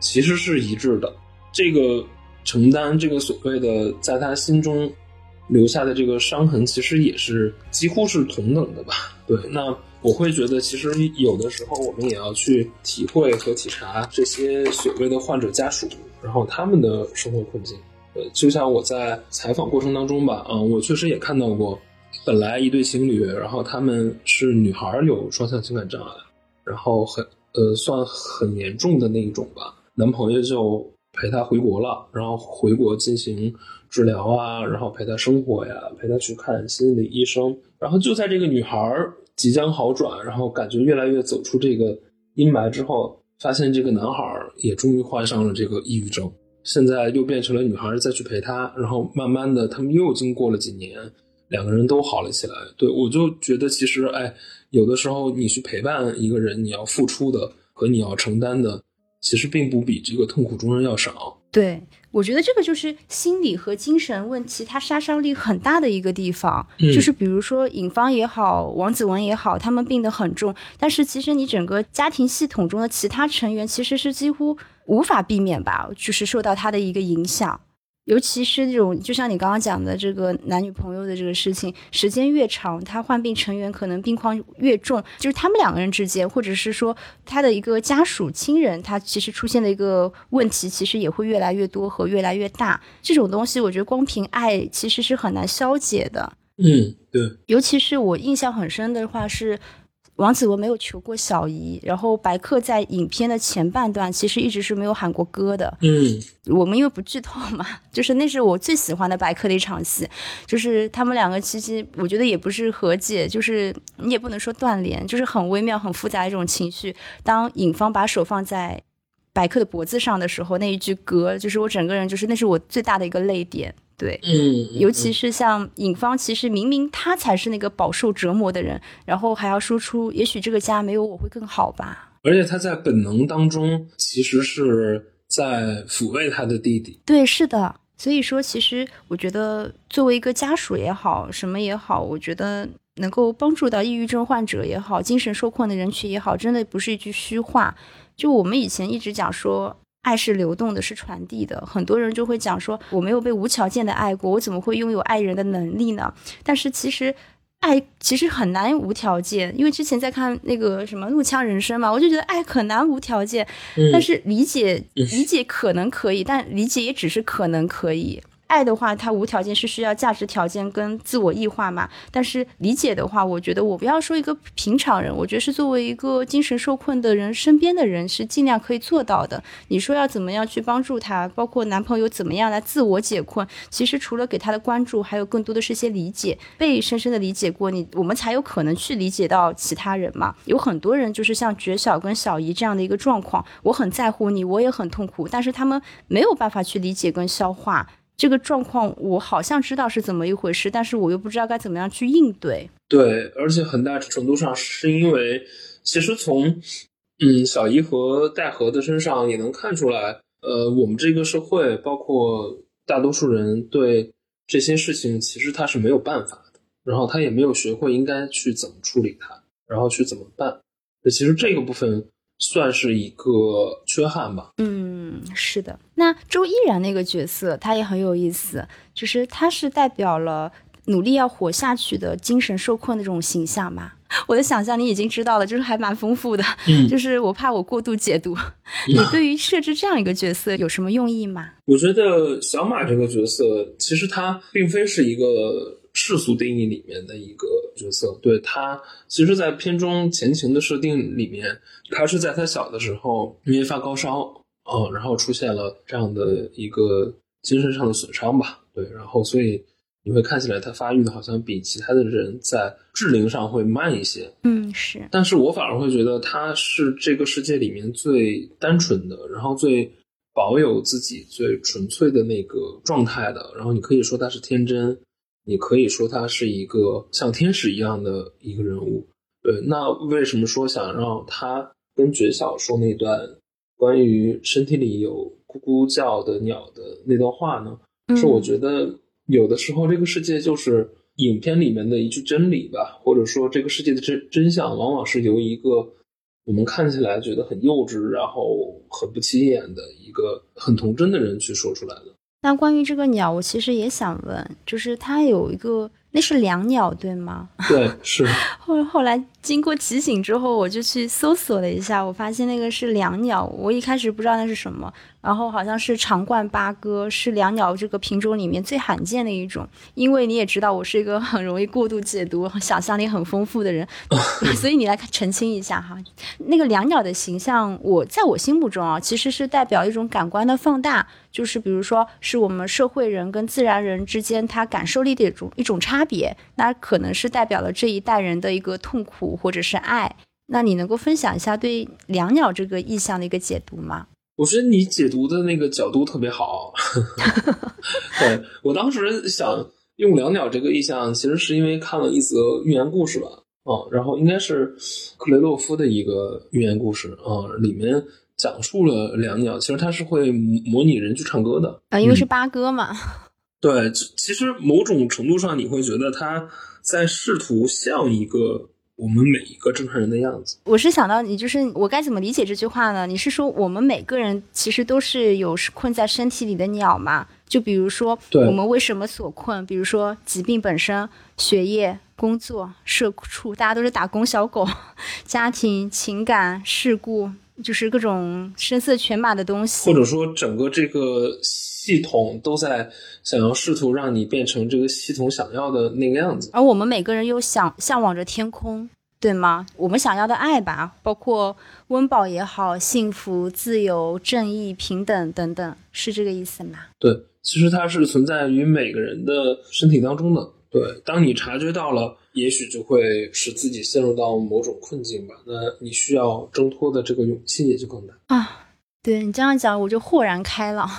其实是一致的。这个承担，这个所谓的在他心中留下的这个伤痕，其实也是几乎是同等的吧？对，那我会觉得，其实有的时候我们也要去体会和体察这些所谓的患者家属，然后他们的生活困境。呃，就像我在采访过程当中吧，嗯，我确实也看到过，本来一对情侣，然后他们是女孩有双向情感障碍，然后很呃算很严重的那一种吧，男朋友就陪她回国了，然后回国进行治疗啊，然后陪她生活呀，陪她去看心理医生，然后就在这个女孩即将好转，然后感觉越来越走出这个阴霾之后，发现这个男孩也终于患上了这个抑郁症。现在又变成了女孩再去陪他，然后慢慢的，他们又经过了几年，两个人都好了起来。对我就觉得，其实哎，有的时候你去陪伴一个人，你要付出的和你要承担的，其实并不比这个痛苦中人要少。对，我觉得这个就是心理和精神问题它杀伤力很大的一个地方。嗯就是比如说尹芳也好，王子文也好，他们病得很重，但是其实你整个家庭系统中的其他成员其实是几乎无法避免吧，就是受到他的一个影响。尤其是这种，就像你刚刚讲的这个男女朋友的这个事情，时间越长，他患病成员可能病况越重，就是他们两个人之间，或者是说他的一个家属亲人，他其实出现的一个问题，其实也会越来越多和越来越大。这种东西，我觉得光凭爱其实是很难消解的。嗯，对，尤其是我印象很深的话是，王子文没有求过小姨，然后白客在影片的前半段其实一直是没有喊过歌的。嗯我们因为不剧透嘛，就是那是我最喜欢的白客的一场戏，就是他们两个其实我觉得也不是和解，就是你也不能说断联，就是很微妙、很复杂的一种情绪。当影方把手放在白客的脖子上的时候，那一句歌，就是我整个人就是那是我最大的一个泪点。对，嗯，尤其是像尹芳，其实明明他才是那个饱受折磨的人，然后还要说出也许这个家没有我会更好吧。而且他在本能当中其实是在抚慰他的弟弟。对，是的。所以说，其实我觉得作为一个家属也好，什么也好，我觉得能够帮助到抑郁症患者也好，精神受困的人群也好，真的不是一句虚话。就我们以前一直讲说。爱是流动的，是传递的。很多人就会讲说，我没有被无条件的爱过，我怎么会拥有爱人的能力呢？但是其实，爱其实很难无条件。因为之前在看那个什么《怒呛人生》嘛，我就觉得爱很难无条件。嗯但是理解理解可能可以，但理解也只是可能可以。爱的话，它无条件是需要价值条件跟自我异化嘛。但是理解的话，我觉得我不要说一个平常人，我觉得是作为一个精神受困的人，身边的人是尽量可以做到的。你说要怎么样去帮助他，包括男朋友怎么样来自我解困，其实除了给他的关注，还有更多的是一些理解，被深深的理解过，你我们才有可能去理解到其他人嘛。有很多人就是像绝小跟小姨这样的一个状况，我很在乎你，我也很痛苦，但是他们没有办法去理解跟消化。这个状况我好像知道是怎么一回事，但是我又不知道该怎么样去应对。对，而且很大程度上是因为，其实从嗯小姨和戴和的身上也能看出来，呃，我们这个社会，包括大多数人对这些事情，其实他是没有办法的，然后他也没有学会应该去怎么处理它，然后去怎么办。其实这个部分算是一个缺憾吧。嗯，是的。那周依然那个角色，他也很有意思，就是他是代表了努力要活下去的精神受困的这种形象嘛。我的想象你已经知道了，就是还蛮丰富的。嗯就是我怕我过度解读。你对于设置这样一个角色有什么用意吗？我觉得小马这个角色，其实他并非是一个世俗定义里面的一个角色。对他，其实，在片中前情的设定里面，他是在他小的时候因为发高烧，嗯，然后出现了这样的一个精神上的损伤吧。对，然后所以你会看起来他发育的好像比其他的人在智龄上会慢一些。嗯，是。但是我反而会觉得他是这个世界里面最单纯的，然后最。保有自己最纯粹的那个状态的，然后你可以说他是天真，你可以说他是一个像天使一样的一个人物。对，那为什么说想让他跟绝小说那段关于身体里有咕咕叫的鸟的那段话呢？是我觉得有的时候这个世界就是影片里面的一句真理吧，或者说这个世界的真真相往往是由一个。我们看起来觉得很幼稚，然后很不起眼的一个很童真的人去说出来的。那关于这个鸟，我其实也想问，就是它有一个。那是两鸟对吗？对，是。后后来经过提醒之后，我就去搜索了一下，我发现那个是两鸟。我一开始不知道那是什么，然后好像是长冠八哥，是两鸟这个品种里面最罕见的一种。因为你也知道，我是一个很容易过度解读、想象力很丰富的人，所以你来澄清一下哈。那个两鸟的形象，我在我心目中啊，其实是代表一种感官的放大，就是比如说是我们社会人跟自然人之间他感受力的一种一种差。别，那可能是代表了这一代人的一个痛苦或者是爱。那你能够分享一下对两鸟这个意象的一个解读吗？我觉得你解读的那个角度特别好。对我当时想用两鸟这个意象，其实是因为看了一则寓言故事吧，啊，然后应该是克雷洛夫的一个寓言故事啊，里面讲述了两鸟，其实它是会模拟人去唱歌的啊，因为是八哥嘛。对，其实某种程度上，你会觉得他在试图像一个我们每一个正常人的样子。我是想到你，就是我该怎么理解这句话呢？你是说我们每个人其实都是有困在身体里的鸟吗？就比如说，我们为什么所困？比如说疾病本身、学业、工作、社畜，大家都是打工小狗，家庭、情感、事故，就是各种声色犬马的东西，或者说整个这个。系统都在想要试图让你变成这个系统想要的那个样子，而我们每个人又想向往着天空，对吗？我们想要的爱吧，包括温饱也好，幸福、自由、正义、平等等等，是这个意思吗？对，其实它是存在于每个人的身体当中的。对，当你察觉到了，也许就会使自己陷入到某种困境吧。那你需要挣脱的这个勇气也就更大啊。对你这样讲，我就豁然开朗。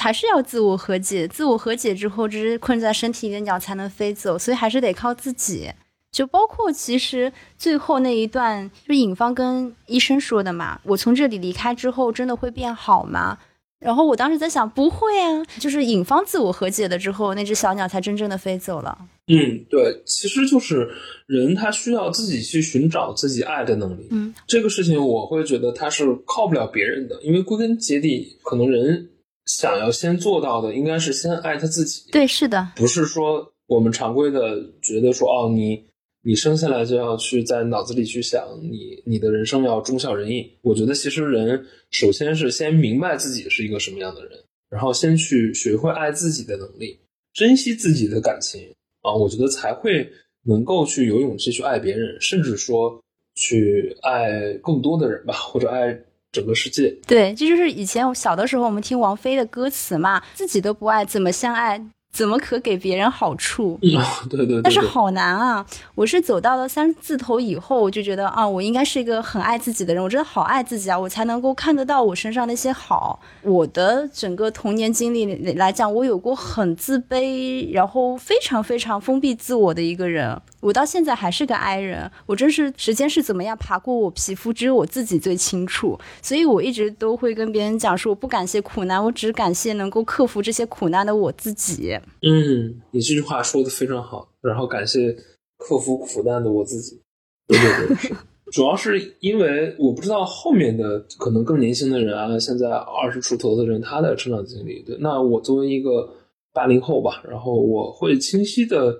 还是要自我和解，自我和解之后，这只困在身体里的鸟才能飞走，所以还是得靠自己。就包括其实最后那一段，就尹芳跟医生说的嘛，我从这里离开之后，真的会变好吗？然后我当时在想，不会啊，就是尹芳自我和解了之后，那只小鸟才真正的飞走了。嗯，对，其实就是人他需要自己去寻找自己爱的能力。嗯，这个事情我会觉得他是靠不了别人的，因为归根结底，可能人。想要先做到的，应该是先爱他自己。对，是的，不是说我们常规的觉得说，哦，你你生下来就要去在脑子里去想，你你的人生要忠孝仁义。我觉得其实人首先是先明白自己是一个什么样的人，然后先去学会爱自己的能力，珍惜自己的感情啊，我觉得才会能够去有勇气去爱别人，甚至说去爱更多的人吧，或者爱。整个世界，对，这就是以前小的时候我们听王菲的歌词嘛，自己都不爱，怎么相爱？怎么可给别人好处？对对，但是好难啊！我是走到了三字头以后，我就觉得啊，我应该是一个很爱自己的人，我真的好爱自己啊，我才能够看得到我身上那些好。我的整个童年经历来讲，我有过很自卑，然后非常非常封闭自我的一个人。我到现在还是个 I 人，我真是时间是怎么样爬过我皮肤，只有我自己最清楚。所以我一直都会跟别人讲说，我不感谢苦难，我只感谢能够克服这些苦难的我自己。嗯，你这句话说的非常好，然后感谢克服苦难的我自己。对对对，主要是因为我不知道后面的可能更年轻的人啊，现在二十出头的人他的成长经历。对，那我作为一个八零后吧，然后我会清晰的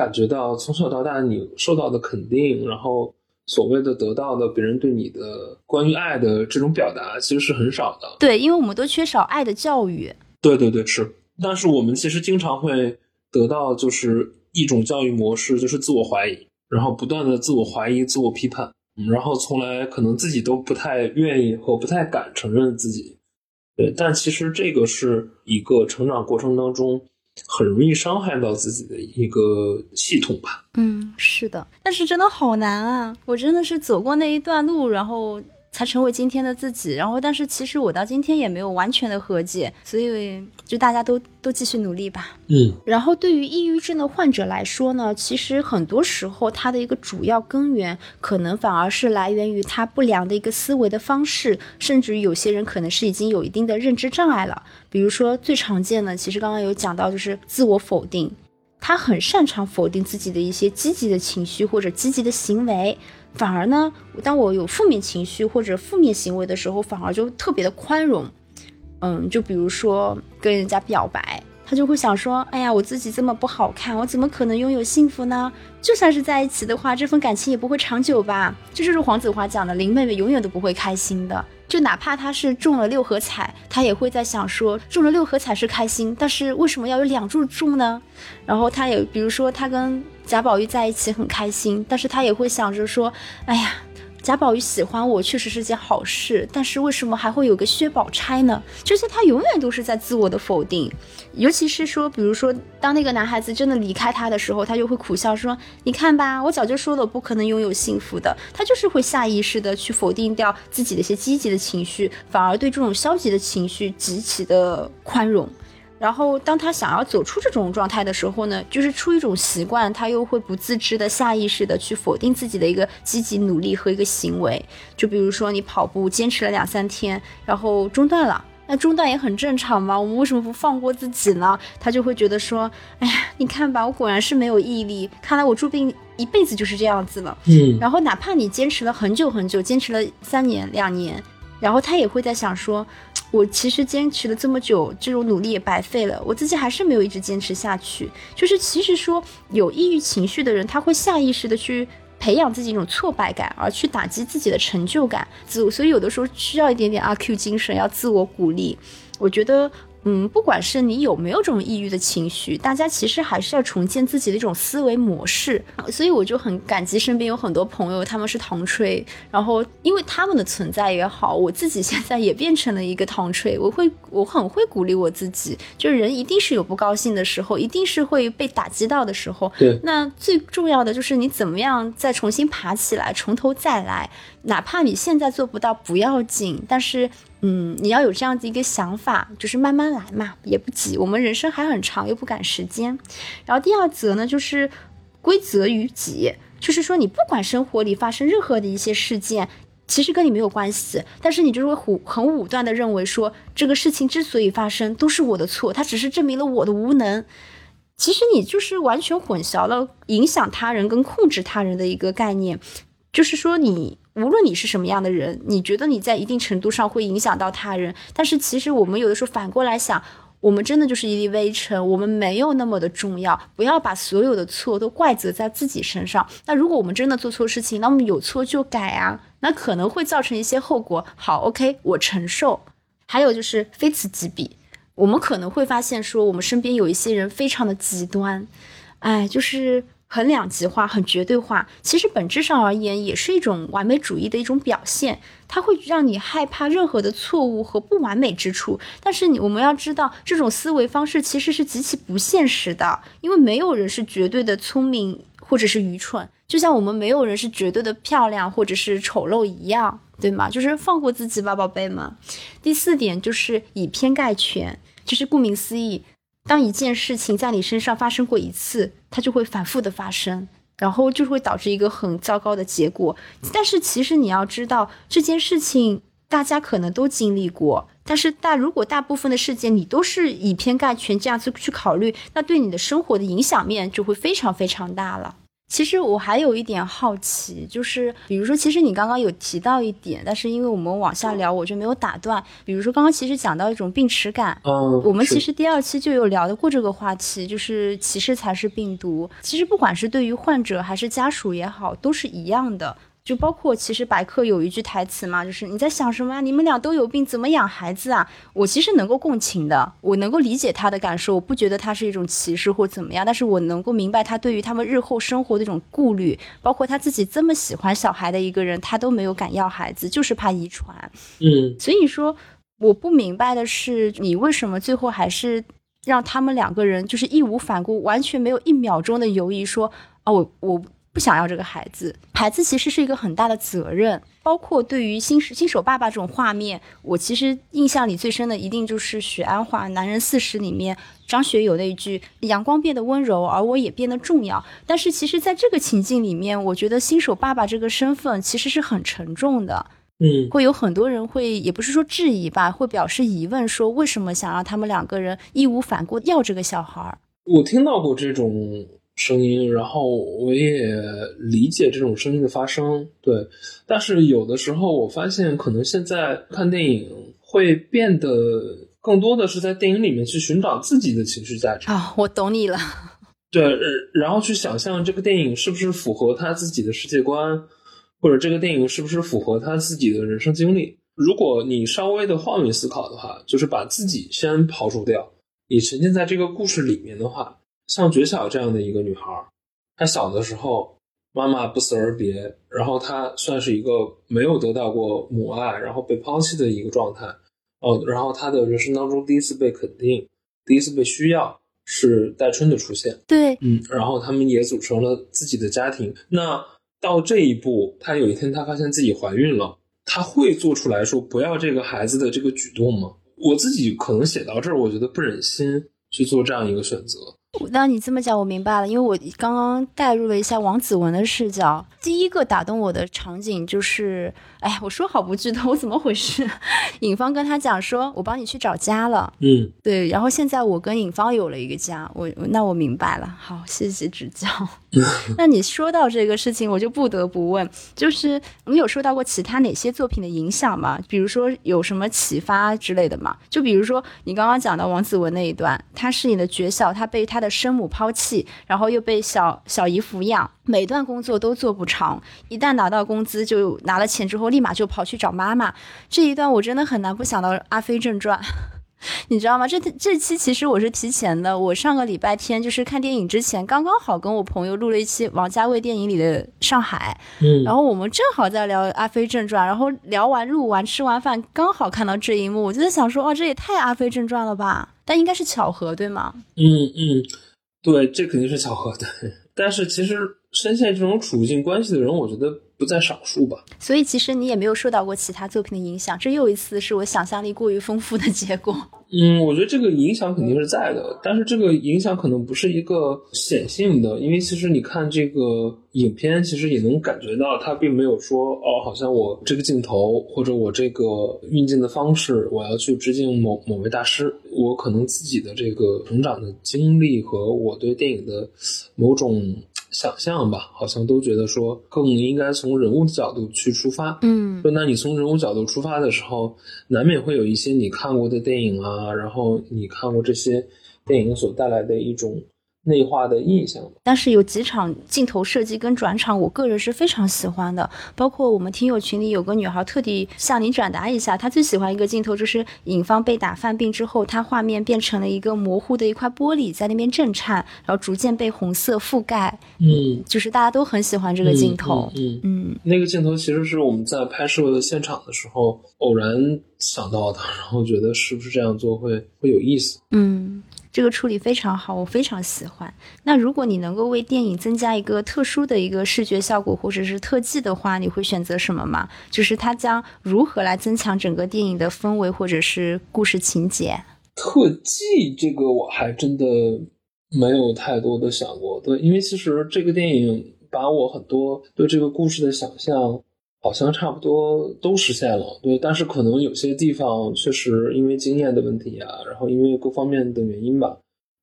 感觉到从小到大你受到的肯定，然后所谓的得到的别人对你的关于爱的这种表达，其实是很少的。对，因为我们都缺少爱的教育。对对对，是。但是我们其实经常会得到就是一种教育模式，就是自我怀疑然后不断的自我怀疑、自我批判，然后从来可能自己都不太愿意和不太敢承认自己。对，但其实这个是一个成长过程当中很容易伤害到自己的一个系统吧。嗯，是的，但是真的好难啊！我真的是走过那一段路，然后。才成为今天的自己，然后但是其实我到今天也没有完全的和解，所以就大家都都继续努力吧。嗯，然后对于抑郁症的患者来说呢，其实很多时候他的一个主要根源可能反而是来源于他不良的一个思维的方式，甚至于有些人可能是已经有一定的认知障碍了。比如说最常见的，其实刚刚有讲到就是自我否定，他很擅长否定自己的一些积极的情绪或者积极的行为。反而呢，当我有负面情绪或者负面行为的时候，反而就特别的宽容。嗯，就比如说跟人家表白，他就会想说：“哎呀，我自己这么不好看，我怎么可能拥有幸福呢？就算是在一起的话，这份感情也不会长久吧？”这就是黄子华讲的，林妹妹永远都不会开心的。就哪怕他是中了六合彩，他也会在想说，中了六合彩是开心，但是为什么要有两注中呢？然后他也比如说他跟贾宝玉在一起很开心，但是他也会想着说，哎呀。贾宝玉喜欢我确实是件好事，但是为什么还会有个薛宝钗呢？就是他永远都是在自我的否定，尤其是说，比如说当那个男孩子真的离开他的时候，他就会苦笑说：“你看吧，我早就说了不可能拥有幸福的。”他就是会下意识的去否定掉自己的一些积极的情绪，反而对这种消极的情绪极其的宽容。然后，当他想要走出这种状态的时候呢，就是出一种习惯，他又会不自知的、下意识的去否定自己的一个积极努力和一个行为。就比如说，你跑步坚持了两三天，然后中断了，那中断也很正常嘛。我们为什么不放过自己呢？他就会觉得说，哎呀，你看吧，我果然是没有毅力，看来我注定一辈子就是这样子了。嗯。然后，哪怕你坚持了很久很久，坚持了三年、两年，然后他也会在想说。我其实坚持了这么久，这种努力也白费了。我自己还是没有一直坚持下去。就是其实说有抑郁情绪的人，他会下意识的去培养自己一种挫败感，而去打击自己的成就感。自所以有的时候需要一点点阿 Q 精神，要自我鼓励。我觉得。嗯，不管是你有没有这种抑郁的情绪，大家其实还是要重建自己的一种思维模式。所以我就很感激身边有很多朋友，他们是糖吹，然后因为他们的存在也好，我自己现在也变成了一个糖吹。我会，我很会鼓励我自己，就是人一定是有不高兴的时候，一定是会被打击到的时候。对，那最重要的就是你怎么样再重新爬起来，从头再来。哪怕你现在做不到不要紧，但是，嗯，你要有这样的一个想法，就是慢慢来嘛，也不急。我们人生还很长，又不赶时间。然后第二则呢，就是归责于己，就是说你不管生活里发生任何的一些事件，其实跟你没有关系，但是你就是会很很武断的认为说这个事情之所以发生都是我的错，它只是证明了我的无能。其实你就是完全混淆了影响他人跟控制他人的一个概念，就是说你。无论你是什么样的人，你觉得你在一定程度上会影响到他人，但是其实我们有的时候反过来想，我们真的就是一粒微尘，我们没有那么的重要。不要把所有的错都怪责在自己身上。那如果我们真的做错事情，那么有错就改啊，那可能会造成一些后果。好，OK，我承受。还有就是非此即彼，我们可能会发现说，我们身边有一些人非常的极端，哎，就是。很两极化，很绝对化，其实本质上而言也是一种完美主义的一种表现。它会让你害怕任何的错误和不完美之处。但是你我们要知道，这种思维方式其实是极其不现实的，因为没有人是绝对的聪明或者是愚蠢，就像我们没有人是绝对的漂亮或者是丑陋一样，对吗？就是放过自己吧，宝贝们。第四点就是以偏概全，就是顾名思义。当一件事情在你身上发生过一次，它就会反复的发生，然后就会导致一个很糟糕的结果。但是其实你要知道，这件事情大家可能都经历过，但是大如果大部分的事件你都是以偏概全这样子去考虑，那对你的生活的影响面就会非常非常大了。其实我还有一点好奇，就是比如说，其实你刚刚有提到一点，但是因为我们往下聊，我就没有打断。比如说，刚刚其实讲到一种病耻感，嗯，我们其实第二期就有聊得过这个话题，就是歧视才是病毒。其实不管是对于患者还是家属也好，都是一样的。就包括其实白客有一句台词嘛，就是你在想什么啊？你们俩都有病，怎么养孩子啊？我其实能够共情的，我能够理解他的感受，我不觉得他是一种歧视或怎么样，但是我能够明白他对于他们日后生活的一种顾虑，包括他自己这么喜欢小孩的一个人，他都没有敢要孩子，就是怕遗传。嗯所以说我不明白的是，你为什么最后还是让他们两个人就是义无反顾，完全没有一秒钟的犹豫，说啊，我我不想要这个孩子。孩子其实是一个很大的责任，包括对于新新手爸爸这种画面，我其实印象里最深的一定就是许鞍华《男人四十》里面张学友那一句“阳光变得温柔，而我也变得重要”。但是其实在这个情境里面，我觉得新手爸爸这个身份其实是很沉重的。嗯会有很多人会，也不是说质疑吧，会表示疑问，说为什么想让他们两个人义无反顾要这个小孩儿？我听到过这种声音，然后我也理解这种声音的发生，对。但是有的时候，我发现可能现在看电影会变得更多的是在电影里面去寻找自己的情绪价值，啊、我懂你了。对，呃然后去想象这个电影是不是符合他自己的世界观，或者这个电影是不是符合他自己的人生经历。如果你稍微的换位思考的话，就是把自己先刨除掉，你沉浸在这个故事里面的话，像觉晓这样的一个女孩儿，她小的时候妈妈不辞而别，然后她算是一个没有得到过母爱，然后被抛弃的一个状态。哦，然后她的人生当中第一次被肯定，第一次被需要，是戴春的出现。对，嗯，然后他们也组成了自己的家庭。那到这一步，她有一天她发现自己怀孕了，她会做出来说不要这个孩子的这个举动吗？我自己可能写到这儿，我觉得不忍心去做这样一个选择。那你这么讲，我明白了，因为我刚刚带入了一下王子文的视角。第一个打动我的场景就是，哎，我说好不剧透，我怎么回事？尹芳跟他讲说，我帮你去找家了。嗯对，然后现在我跟尹芳有了一个家，我那我明白了，好，谢谢指教。那你说到这个事情，我就不得不问，就是你有受到过其他哪些作品的影响吗？比如说有什么启发之类的吗？就比如说你刚刚讲到王子文那一段，他是你的绝孝，他被他的生母抛弃，然后又被小小姨抚养，每段工作都做不长，一旦拿到工资就拿了钱之后，立马就跑去找妈妈。这一段我真的很难不想到《阿飞正传》。你知道吗？这这期其实我是提前的，我上个礼拜天就是看电影之前，刚刚好跟我朋友录了一期王家卫电影里的上海，嗯然后我们正好在聊《阿飞正传》，然后聊完录完吃完饭，刚好看到这一幕，我就在想说，哇，这也太《阿飞正传》了吧？但应该是巧合，对吗？嗯嗯，对，这肯定是巧合的。但是其实深陷这种处境关系的人，我觉得不在少数吧。所以其实你也没有受到过其他作品的影响，这又一次是我想象力过于丰富的结果。嗯，我觉得这个影响肯定是在的，但是这个影响可能不是一个显性的，因为其实你看这个影片，其实也能感觉到它并没有说哦，好像我这个镜头或者我这个运镜的方式，我要去致敬某某位大师，我可能自己的这个成长的经历和我对电影的某种想象吧，好像都觉得说更应该从人物的角度去出发。嗯就那你从人物角度出发的时候，难免会有一些你看过的电影啊，然后你看过这些电影所带来的一种内化的印象。但是有几场镜头设计跟转场，我个人是非常喜欢的。包括我们听友群里有个女孩特地向你转达一下，她最喜欢一个镜头就是尹芳被打犯病之后，她画面变成了一个模糊的一块玻璃在那边震颤，然后逐渐被红色覆盖，嗯，就是大家都很喜欢这个镜头。嗯，嗯嗯那个镜头其实是我们在拍摄现场的时候偶然想到的，然后觉得是不是这样做会会有意思。嗯，这个处理非常好，我非常喜欢。那如果你能够为电影增加一个特殊的一个视觉效果或者是特技的话，你会选择什么吗？就是它将如何来增强整个电影的氛围或者是故事情节？特技这个我还真的没有太多的想过，对，因为其实这个电影把我很多对这个故事的想象，好像差不多都实现了，对，但是可能有些地方确实因为经验的问题啊，然后因为各方面的原因吧，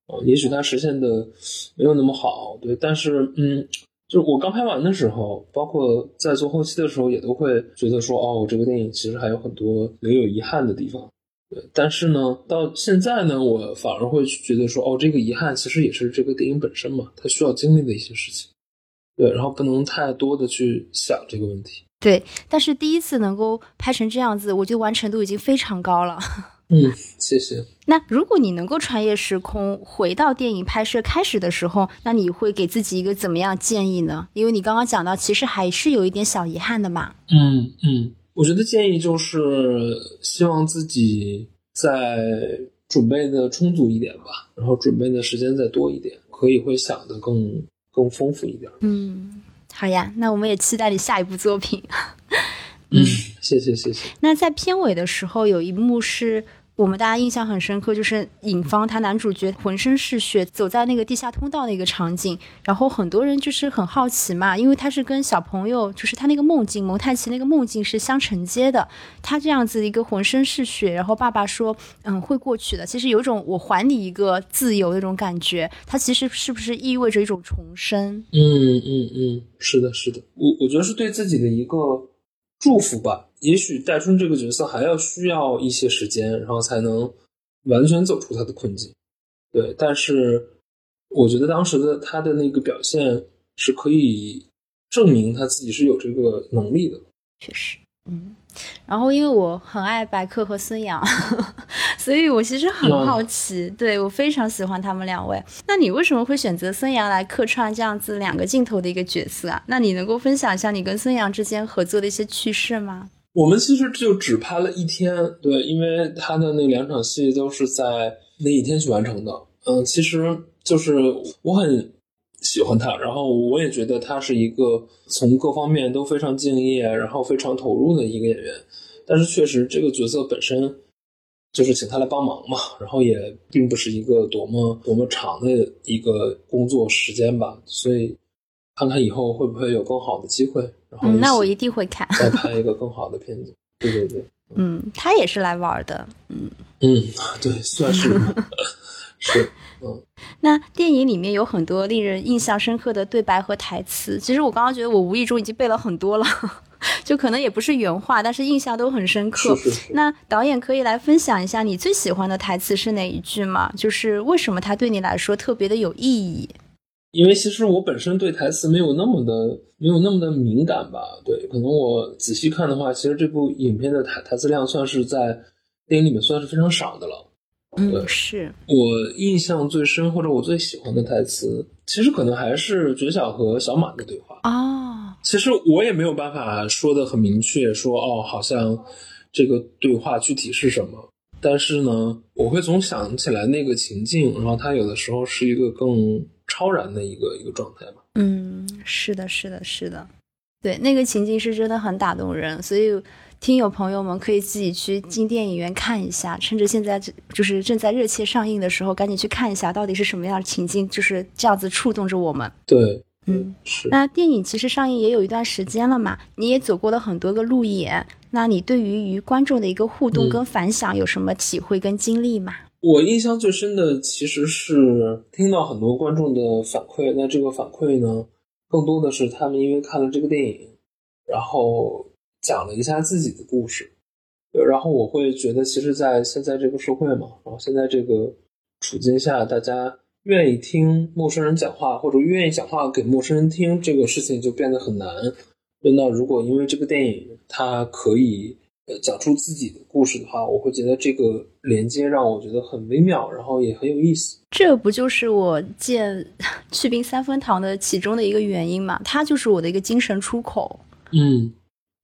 啊、也许它实现的没有那么好，对，但是嗯。就是我刚拍完的时候，包括在做后期的时候，也都会觉得说，哦，这个电影其实还有很多留有遗憾的地方。对，但是呢，到现在呢，我反而会觉得说，哦，这个遗憾其实也是这个电影本身嘛，它需要经历的一些事情。对，然后不能太多的去想这个问题。对，但是第一次能够拍成这样子，我觉得完成度已经非常高了。嗯，谢谢。那如果你能够穿越时空回到电影拍摄开始的时候，那你会给自己一个怎么样建议呢？因为你刚刚讲到，其实还是有一点小遗憾的嘛。嗯嗯，我觉得建议就是希望自己在准备的充足一点吧，然后准备的时间再多一点，可以会想的更更丰富一点。嗯，好呀，那我们也期待你下一部作品。嗯，谢谢谢谢。那在片尾的时候有一幕是。我们大家印象很深刻，就是尹芳他男主角浑身是血走在那个地下通道的一个场景，然后很多人就是很好奇嘛，因为他是跟小朋友，就是他那个梦境蒙太奇那个梦境是相承接的。他这样子一个浑身是血，然后爸爸说，嗯，会过去的。其实有一种我还你一个自由那种感觉，他其实是不是意味着一种重生？嗯嗯嗯，是的，是的，我我觉得是对自己的一个祝福吧。也许戴春这个角色还要需要一些时间，然后才能完全走出他的困境。对，但是我觉得当时的他的那个表现是可以证明他自己是有这个能力的。确实，嗯。然后，因为我很爱白客和孙杨，所以我其实很好奇，对我非常喜欢他们两位。那你为什么会选择孙杨来客串这样子两个镜头的一个角色啊？那你能够分享一下你跟孙杨之间合作的一些趣事吗？我们其实就只拍了一天，对，因为他的那两场戏都是在那一天去完成的。嗯，其实就是我很喜欢他，然后我也觉得他是一个从各方面都非常敬业，然后非常投入的一个演员。但是确实这个角色本身就是请他来帮忙嘛，然后也并不是一个多么多么长的一个工作时间吧，所以。看看以后会不会有更好的机会，然后那我一定会看，再拍一个更好的片子。对对对，嗯，他也是来玩的，嗯嗯，对，算是 是 嗯。那电影里面有很多令人印象深刻的对白和台词，其实我刚刚觉得我无意中已经背了很多了，就可能也不是原话，但是印象都很深刻。是是是。那导演可以来分享一下你最喜欢的台词是哪一句吗？就是为什么它对你来说特别的有意义？因为其实我本身对台词没有那么的没有那么的敏感吧，对，可能我仔细看的话，其实这部影片的台台词量算是在电影里面算是非常少的了。嗯，是我印象最深或者我最喜欢的台词，其实可能还是绝晓和小马的对话哦。其实我也没有办法说的很明确，说哦，好像这个对话具体是什么，但是呢，我会总想起来那个情境，然后它有的时候是一个更。超然的一个一个状态吧。嗯，是的，是的，是的，对，那个情境是真的很打动人，所以听友朋友们可以自己去进电影院看一下，趁着现在就是正在热切上映的时候，赶紧去看一下，到底是什么样的情境，就是这样子触动着我们。对，嗯，是。那电影其实上映也有一段时间了嘛，你也走过了很多个路演，那你对于与观众的一个互动跟反响有什么体会跟经历吗？我印象最深的其实是听到很多观众的反馈，那这个反馈呢，更多的是他们因为看了这个电影，然后讲了一下自己的故事，然后我会觉得，其实，在现在这个社会嘛，然后现在这个处境下，大家愿意听陌生人讲话，或者愿意讲话给陌生人听，这个事情就变得很难。那如果因为这个电影，它可以。呃，讲出自己的故事的话，我会觉得这个连接让我觉得很微妙，然后也很有意思。这不就是我建去冰三分堂的其中的一个原因嘛？它就是我的一个精神出口。嗯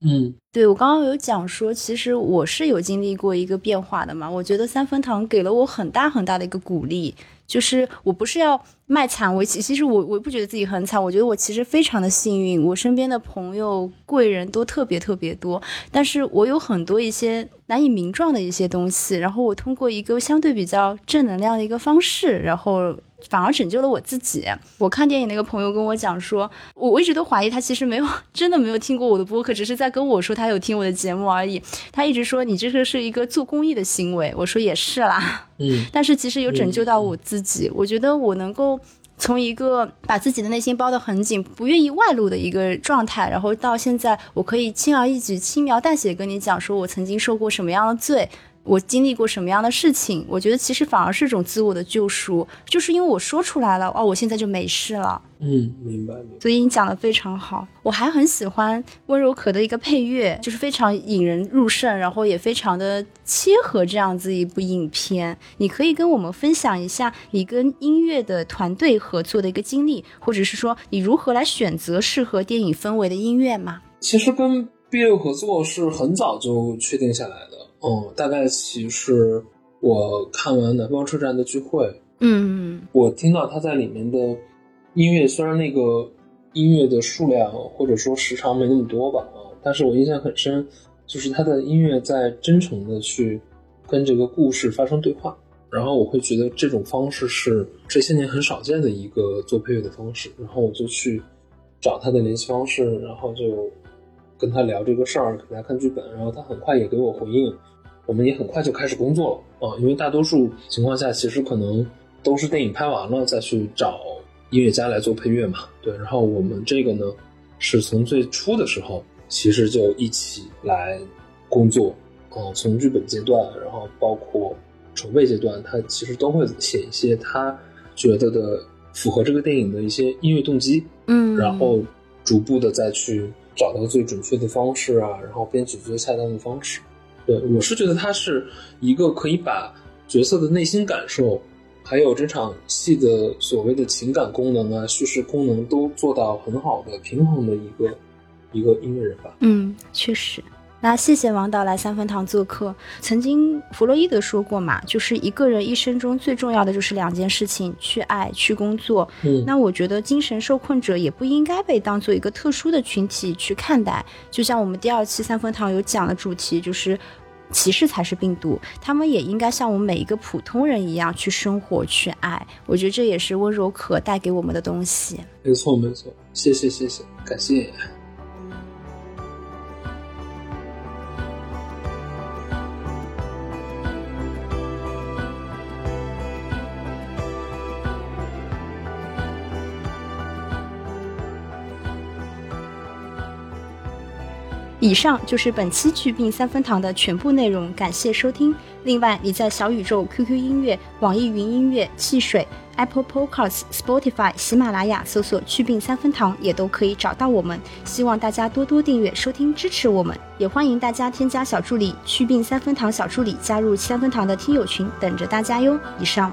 嗯，对我刚刚有讲说，其实我是有经历过一个变化的嘛。我觉得三分堂给了我很大很大的一个鼓励。就是我不是要卖惨，我其其实我我不觉得自己很惨，我觉得我其实非常的幸运，我身边的朋友贵人都特别特别多，但是我有很多一些难以名状的一些东西，然后我通过一个相对比较正能量的一个方式，然后。反而拯救了我自己。我看电影那个朋友跟我讲说，我我一直都怀疑他其实没有 真的没有听过我的播客，只是在跟我说他有听我的节目而已。他一直说你这个是一个做公益的行为，我说也是啦。嗯，但是其实有拯救到我自己。我觉得我能够从一个把自己的内心包得很紧，不愿意外露的一个状态，然后到现在我可以轻而易举、轻描淡写跟你讲说我曾经受过什么样的罪。我经历过什么样的事情，我觉得其实反而是一种自我的救赎，就是因为我说出来了，哦，我现在就没事了。嗯，明白明白。所以你讲的非常好，我还很喜欢温柔可的一个配乐，就是非常引人入胜，然后也非常的切合这样子一部影片。你可以跟我们分享一下你跟音乐的团队合作的一个经历，或者是说你如何来选择适合电影氛围的音乐吗？其实跟 B 六合作是很早就确定下来的。嗯，大概其实我看完《南方车站的聚会》，嗯，我听到他在里面的音乐，虽然那个音乐的数量或者说时长没那么多吧，啊，但是我印象很深，就是他的音乐在真诚的去跟这个故事发生对话，然后我会觉得这种方式是这些年很少见的一个做配乐的方式，然后我就去找他的联系方式，然后就跟他聊这个事儿，给他看剧本，然后他很快也给我回应。我们也很快就开始工作了啊，因为大多数情况下，其实可能都是电影拍完了再去找音乐家来做配乐嘛。对，然后我们这个呢，是从最初的时候其实就一起来工作，啊，从剧本阶段，然后包括筹备阶段，他其实都会写一些他觉得的符合这个电影的一些音乐动机，嗯，然后逐步的再去找到最准确的方式啊，然后编曲最恰当的方式。对，我是觉得他是一个可以把角色的内心感受，还有这场戏的所谓的情感功能啊、叙事功能都做到很好的平衡的一个一个音乐人吧。嗯，确实。那谢谢王导来三分堂做客。曾经弗洛伊德说过嘛，就是一个人一生中最重要的就是两件事情：去爱，去工作。嗯，那我觉得精神受困者也不应该被当做一个特殊的群体去看待。就像我们第二期三分堂有讲的主题，就是歧视才是病毒，他们也应该像我们每一个普通人一样去生活、去爱。我觉得这也是温柔可带给我们的东西。没错，没错。谢谢，谢谢，感谢。以上就是本期剧病三分堂的全部内容，感谢收听。另外，你在小宇宙、QQ 音乐、网易云音乐、汽水、Apple Podcasts、Spotify、喜马拉雅搜索“祛病三分堂”也都可以找到我们。希望大家多多订阅、收听、支持我们，也欢迎大家添加小助理“祛病三分堂”小助理加入三分堂的听友群，等着大家哟。以上。